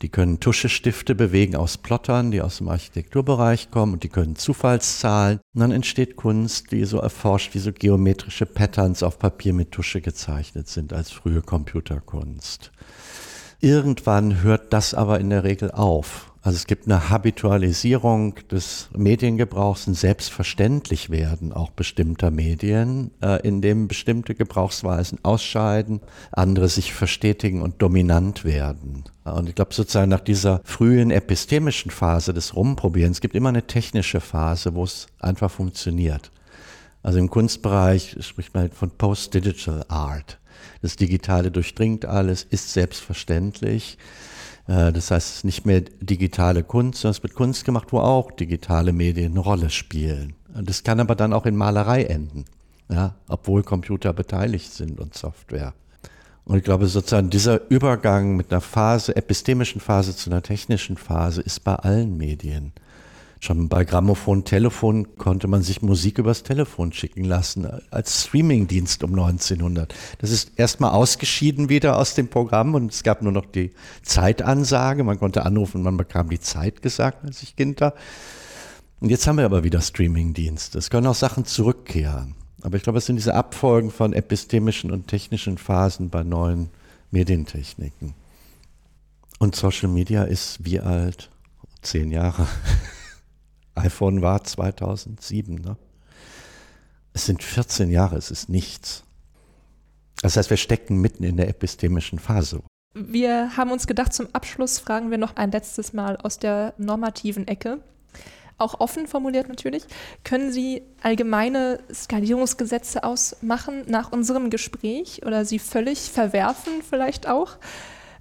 Die können Tuschestifte bewegen aus Plottern, die aus dem Architekturbereich kommen und die können Zufallszahlen. Und dann entsteht Kunst, die so erforscht, wie so geometrische Patterns auf Papier mit Tusche gezeichnet sind als frühe Computerkunst. Irgendwann hört das aber in der Regel auf. Also es gibt eine Habitualisierung des Mediengebrauchs, ein Selbstverständlichwerden auch bestimmter Medien, äh, in dem bestimmte Gebrauchsweisen ausscheiden, andere sich verstetigen und dominant werden. Und ich glaube sozusagen nach dieser frühen epistemischen Phase des Rumprobierens gibt immer eine technische Phase, wo es einfach funktioniert. Also im Kunstbereich spricht man halt von Post-Digital Art. Das Digitale durchdringt alles, ist selbstverständlich. Äh, das heißt, nicht mehr digitale Kunst, sondern es wird Kunst gemacht, wo auch digitale Medien eine Rolle spielen. Das kann aber dann auch in Malerei enden, ja, obwohl Computer beteiligt sind und Software. Und ich glaube, sozusagen dieser Übergang mit einer Phase, epistemischen Phase zu einer technischen Phase ist bei allen Medien. Schon bei Grammophon, Telefon konnte man sich Musik übers Telefon schicken lassen, als Streamingdienst um 1900. Das ist erstmal ausgeschieden wieder aus dem Programm und es gab nur noch die Zeitansage. Man konnte anrufen, man bekam die Zeit gesagt, als ich Kind war. Und jetzt haben wir aber wieder Streamingdienst. Es können auch Sachen zurückkehren. Aber ich glaube, es sind diese Abfolgen von epistemischen und technischen Phasen bei neuen Medientechniken. Und Social Media ist wie alt? Zehn Jahre iPhone war 2007. Ne? Es sind 14 Jahre, es ist nichts. Das heißt, wir stecken mitten in der epistemischen Phase. Wir haben uns gedacht, zum Abschluss fragen wir noch ein letztes Mal aus der normativen Ecke. Auch offen formuliert natürlich. Können Sie allgemeine Skalierungsgesetze ausmachen nach unserem Gespräch oder sie völlig verwerfen vielleicht auch?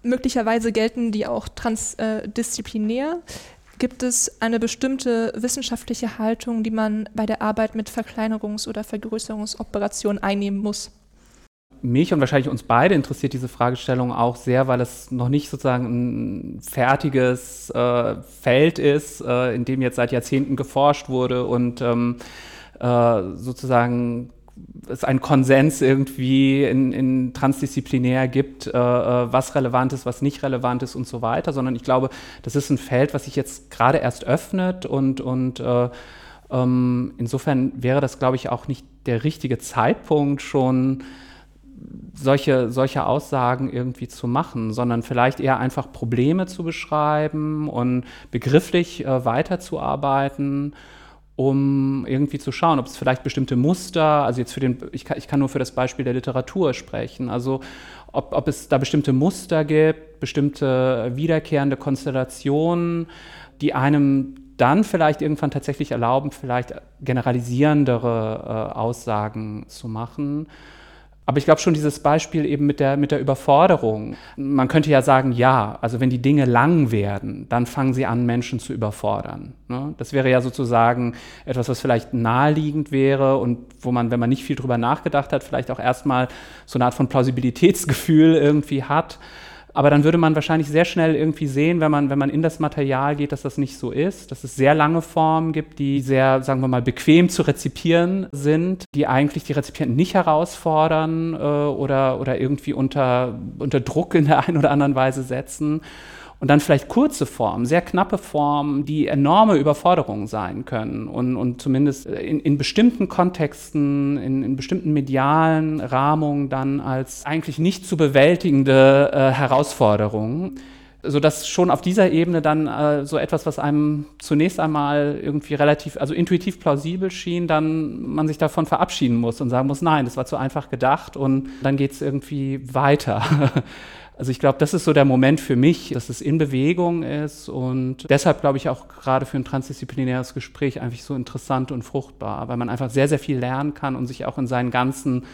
Möglicherweise gelten die auch transdisziplinär. Gibt es eine bestimmte wissenschaftliche Haltung, die man bei der Arbeit mit Verkleinerungs- oder Vergrößerungsoperationen einnehmen muss? mich und wahrscheinlich uns beide interessiert diese Fragestellung auch sehr, weil es noch nicht sozusagen ein fertiges äh, Feld ist, äh, in dem jetzt seit Jahrzehnten geforscht wurde und ähm, äh, sozusagen es einen Konsens irgendwie in, in transdisziplinär gibt, äh, äh, was relevant ist, was nicht relevant ist und so weiter, sondern ich glaube, das ist ein Feld, was sich jetzt gerade erst öffnet und, und äh, ähm, insofern wäre das, glaube ich, auch nicht der richtige Zeitpunkt schon solche, solche Aussagen irgendwie zu machen, sondern vielleicht eher einfach Probleme zu beschreiben und begrifflich äh, weiterzuarbeiten, um irgendwie zu schauen, ob es vielleicht bestimmte Muster, also jetzt für den, ich kann, ich kann nur für das Beispiel der Literatur sprechen, also ob, ob es da bestimmte Muster gibt, bestimmte wiederkehrende Konstellationen, die einem dann vielleicht irgendwann tatsächlich erlauben, vielleicht generalisierendere äh, Aussagen zu machen. Aber ich glaube schon dieses Beispiel eben mit der, mit der Überforderung. Man könnte ja sagen, ja, also wenn die Dinge lang werden, dann fangen sie an, Menschen zu überfordern. Ne? Das wäre ja sozusagen etwas, was vielleicht naheliegend wäre und wo man, wenn man nicht viel drüber nachgedacht hat, vielleicht auch erstmal so eine Art von Plausibilitätsgefühl irgendwie hat. Aber dann würde man wahrscheinlich sehr schnell irgendwie sehen, wenn man, wenn man in das Material geht, dass das nicht so ist, dass es sehr lange Formen gibt, die sehr, sagen wir mal, bequem zu rezipieren sind, die eigentlich die Rezipienten nicht herausfordern äh, oder, oder irgendwie unter, unter Druck in der einen oder anderen Weise setzen und dann vielleicht kurze Formen, sehr knappe Formen, die enorme Überforderungen sein können und, und zumindest in, in bestimmten Kontexten, in, in, bestimmten medialen Rahmungen dann als eigentlich nicht zu bewältigende äh, Herausforderungen sodass schon auf dieser Ebene dann äh, so etwas, was einem zunächst einmal irgendwie relativ, also intuitiv plausibel schien, dann man sich davon verabschieden muss und sagen muss, nein, das war zu einfach gedacht und dann geht es irgendwie weiter. Also ich glaube, das ist so der Moment für mich, dass es in Bewegung ist und deshalb glaube ich auch gerade für ein transdisziplinäres Gespräch einfach so interessant und fruchtbar, weil man einfach sehr, sehr viel lernen kann und sich auch in seinen ganzen,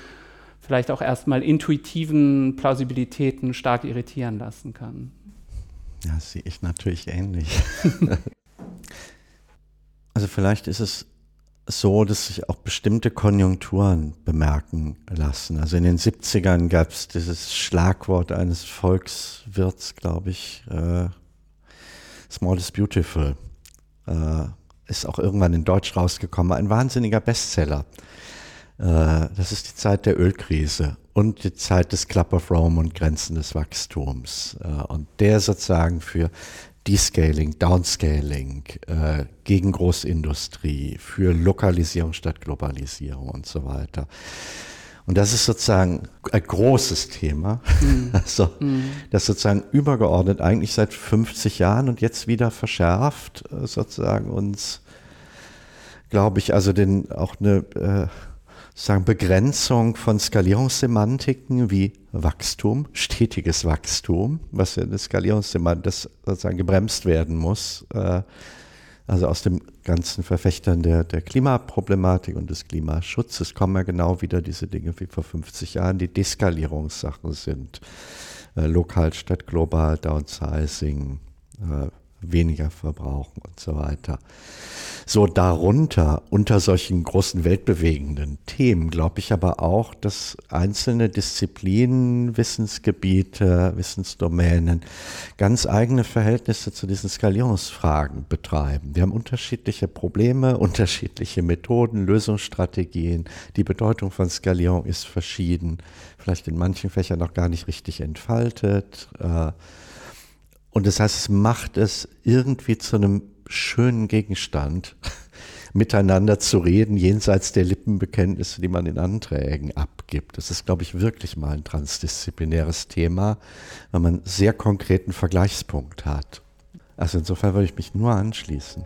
vielleicht auch erstmal intuitiven Plausibilitäten stark irritieren lassen kann. Ja, sehe ich natürlich ähnlich. also vielleicht ist es so, dass sich auch bestimmte Konjunkturen bemerken lassen. Also in den 70ern gab es dieses Schlagwort eines Volkswirts, glaube ich, äh, Small is Beautiful. Äh, ist auch irgendwann in Deutsch rausgekommen, ein wahnsinniger Bestseller. Äh, das ist die Zeit der Ölkrise und die Zeit des Club of Rome und Grenzen des Wachstums. Äh, und der sozusagen für Descaling, Downscaling, äh, gegen Großindustrie, für Lokalisierung statt Globalisierung und so weiter. Und das ist sozusagen ein großes Thema, mhm. also, mhm. das sozusagen übergeordnet eigentlich seit 50 Jahren und jetzt wieder verschärft, äh, sozusagen uns, glaube ich, also den, auch eine, äh, sagen, Begrenzung von Skalierungssemantiken wie Wachstum, stetiges Wachstum, was ja eine Skalierungssemantik, das sozusagen gebremst werden muss. Äh, also aus dem ganzen Verfechtern der, der Klimaproblematik und des Klimaschutzes kommen ja genau wieder diese Dinge wie vor 50 Jahren, die Deskalierungssachen sind. Äh, lokal statt global, Downsizing, äh, weniger verbrauchen und so weiter. So darunter, unter solchen großen weltbewegenden Themen, glaube ich aber auch, dass einzelne Disziplinen, Wissensgebiete, Wissensdomänen ganz eigene Verhältnisse zu diesen Skalierungsfragen betreiben. Wir haben unterschiedliche Probleme, unterschiedliche Methoden, Lösungsstrategien. Die Bedeutung von Skalierung ist verschieden, vielleicht in manchen Fächern noch gar nicht richtig entfaltet. Äh, und das heißt, es macht es irgendwie zu einem schönen Gegenstand, miteinander zu reden, jenseits der Lippenbekenntnisse, die man in Anträgen abgibt. Das ist, glaube ich, wirklich mal ein transdisziplinäres Thema, weil man einen sehr konkreten Vergleichspunkt hat. Also insofern würde ich mich nur anschließen.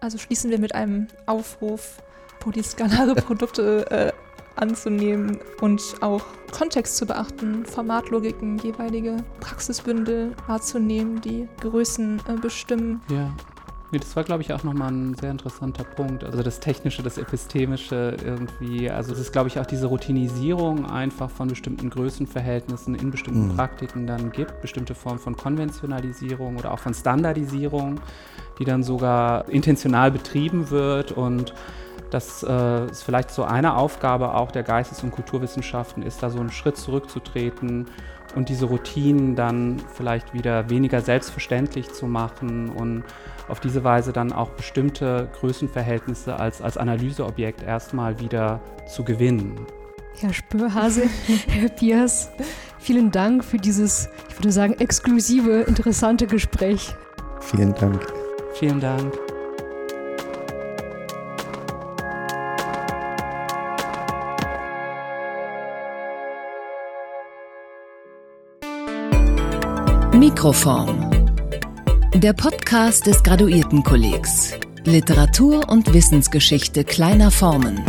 Also schließen wir mit einem Aufruf, polyskalare Produkte äh, anzunehmen und auch Kontext zu beachten, Formatlogiken, jeweilige Praxisbündel wahrzunehmen, die Größen äh, bestimmen. Ja. Nee, das war, glaube ich, auch nochmal ein sehr interessanter Punkt. Also das Technische, das Epistemische irgendwie. Also es ist, glaube ich, auch diese Routinisierung einfach von bestimmten Größenverhältnissen in bestimmten mhm. Praktiken dann gibt. Bestimmte Formen von Konventionalisierung oder auch von Standardisierung, die dann sogar intentional betrieben wird und das äh, ist vielleicht so eine Aufgabe auch der Geistes- und Kulturwissenschaften, ist da so einen Schritt zurückzutreten und diese Routinen dann vielleicht wieder weniger selbstverständlich zu machen und auf diese Weise dann auch bestimmte Größenverhältnisse als, als Analyseobjekt erstmal wieder zu gewinnen. Herr Spürhase, Herr Piers, vielen Dank für dieses, ich würde sagen, exklusive, interessante Gespräch. Vielen Dank. Vielen Dank. Mikroform. Der Podcast des Graduiertenkollegs. Literatur und Wissensgeschichte kleiner Formen.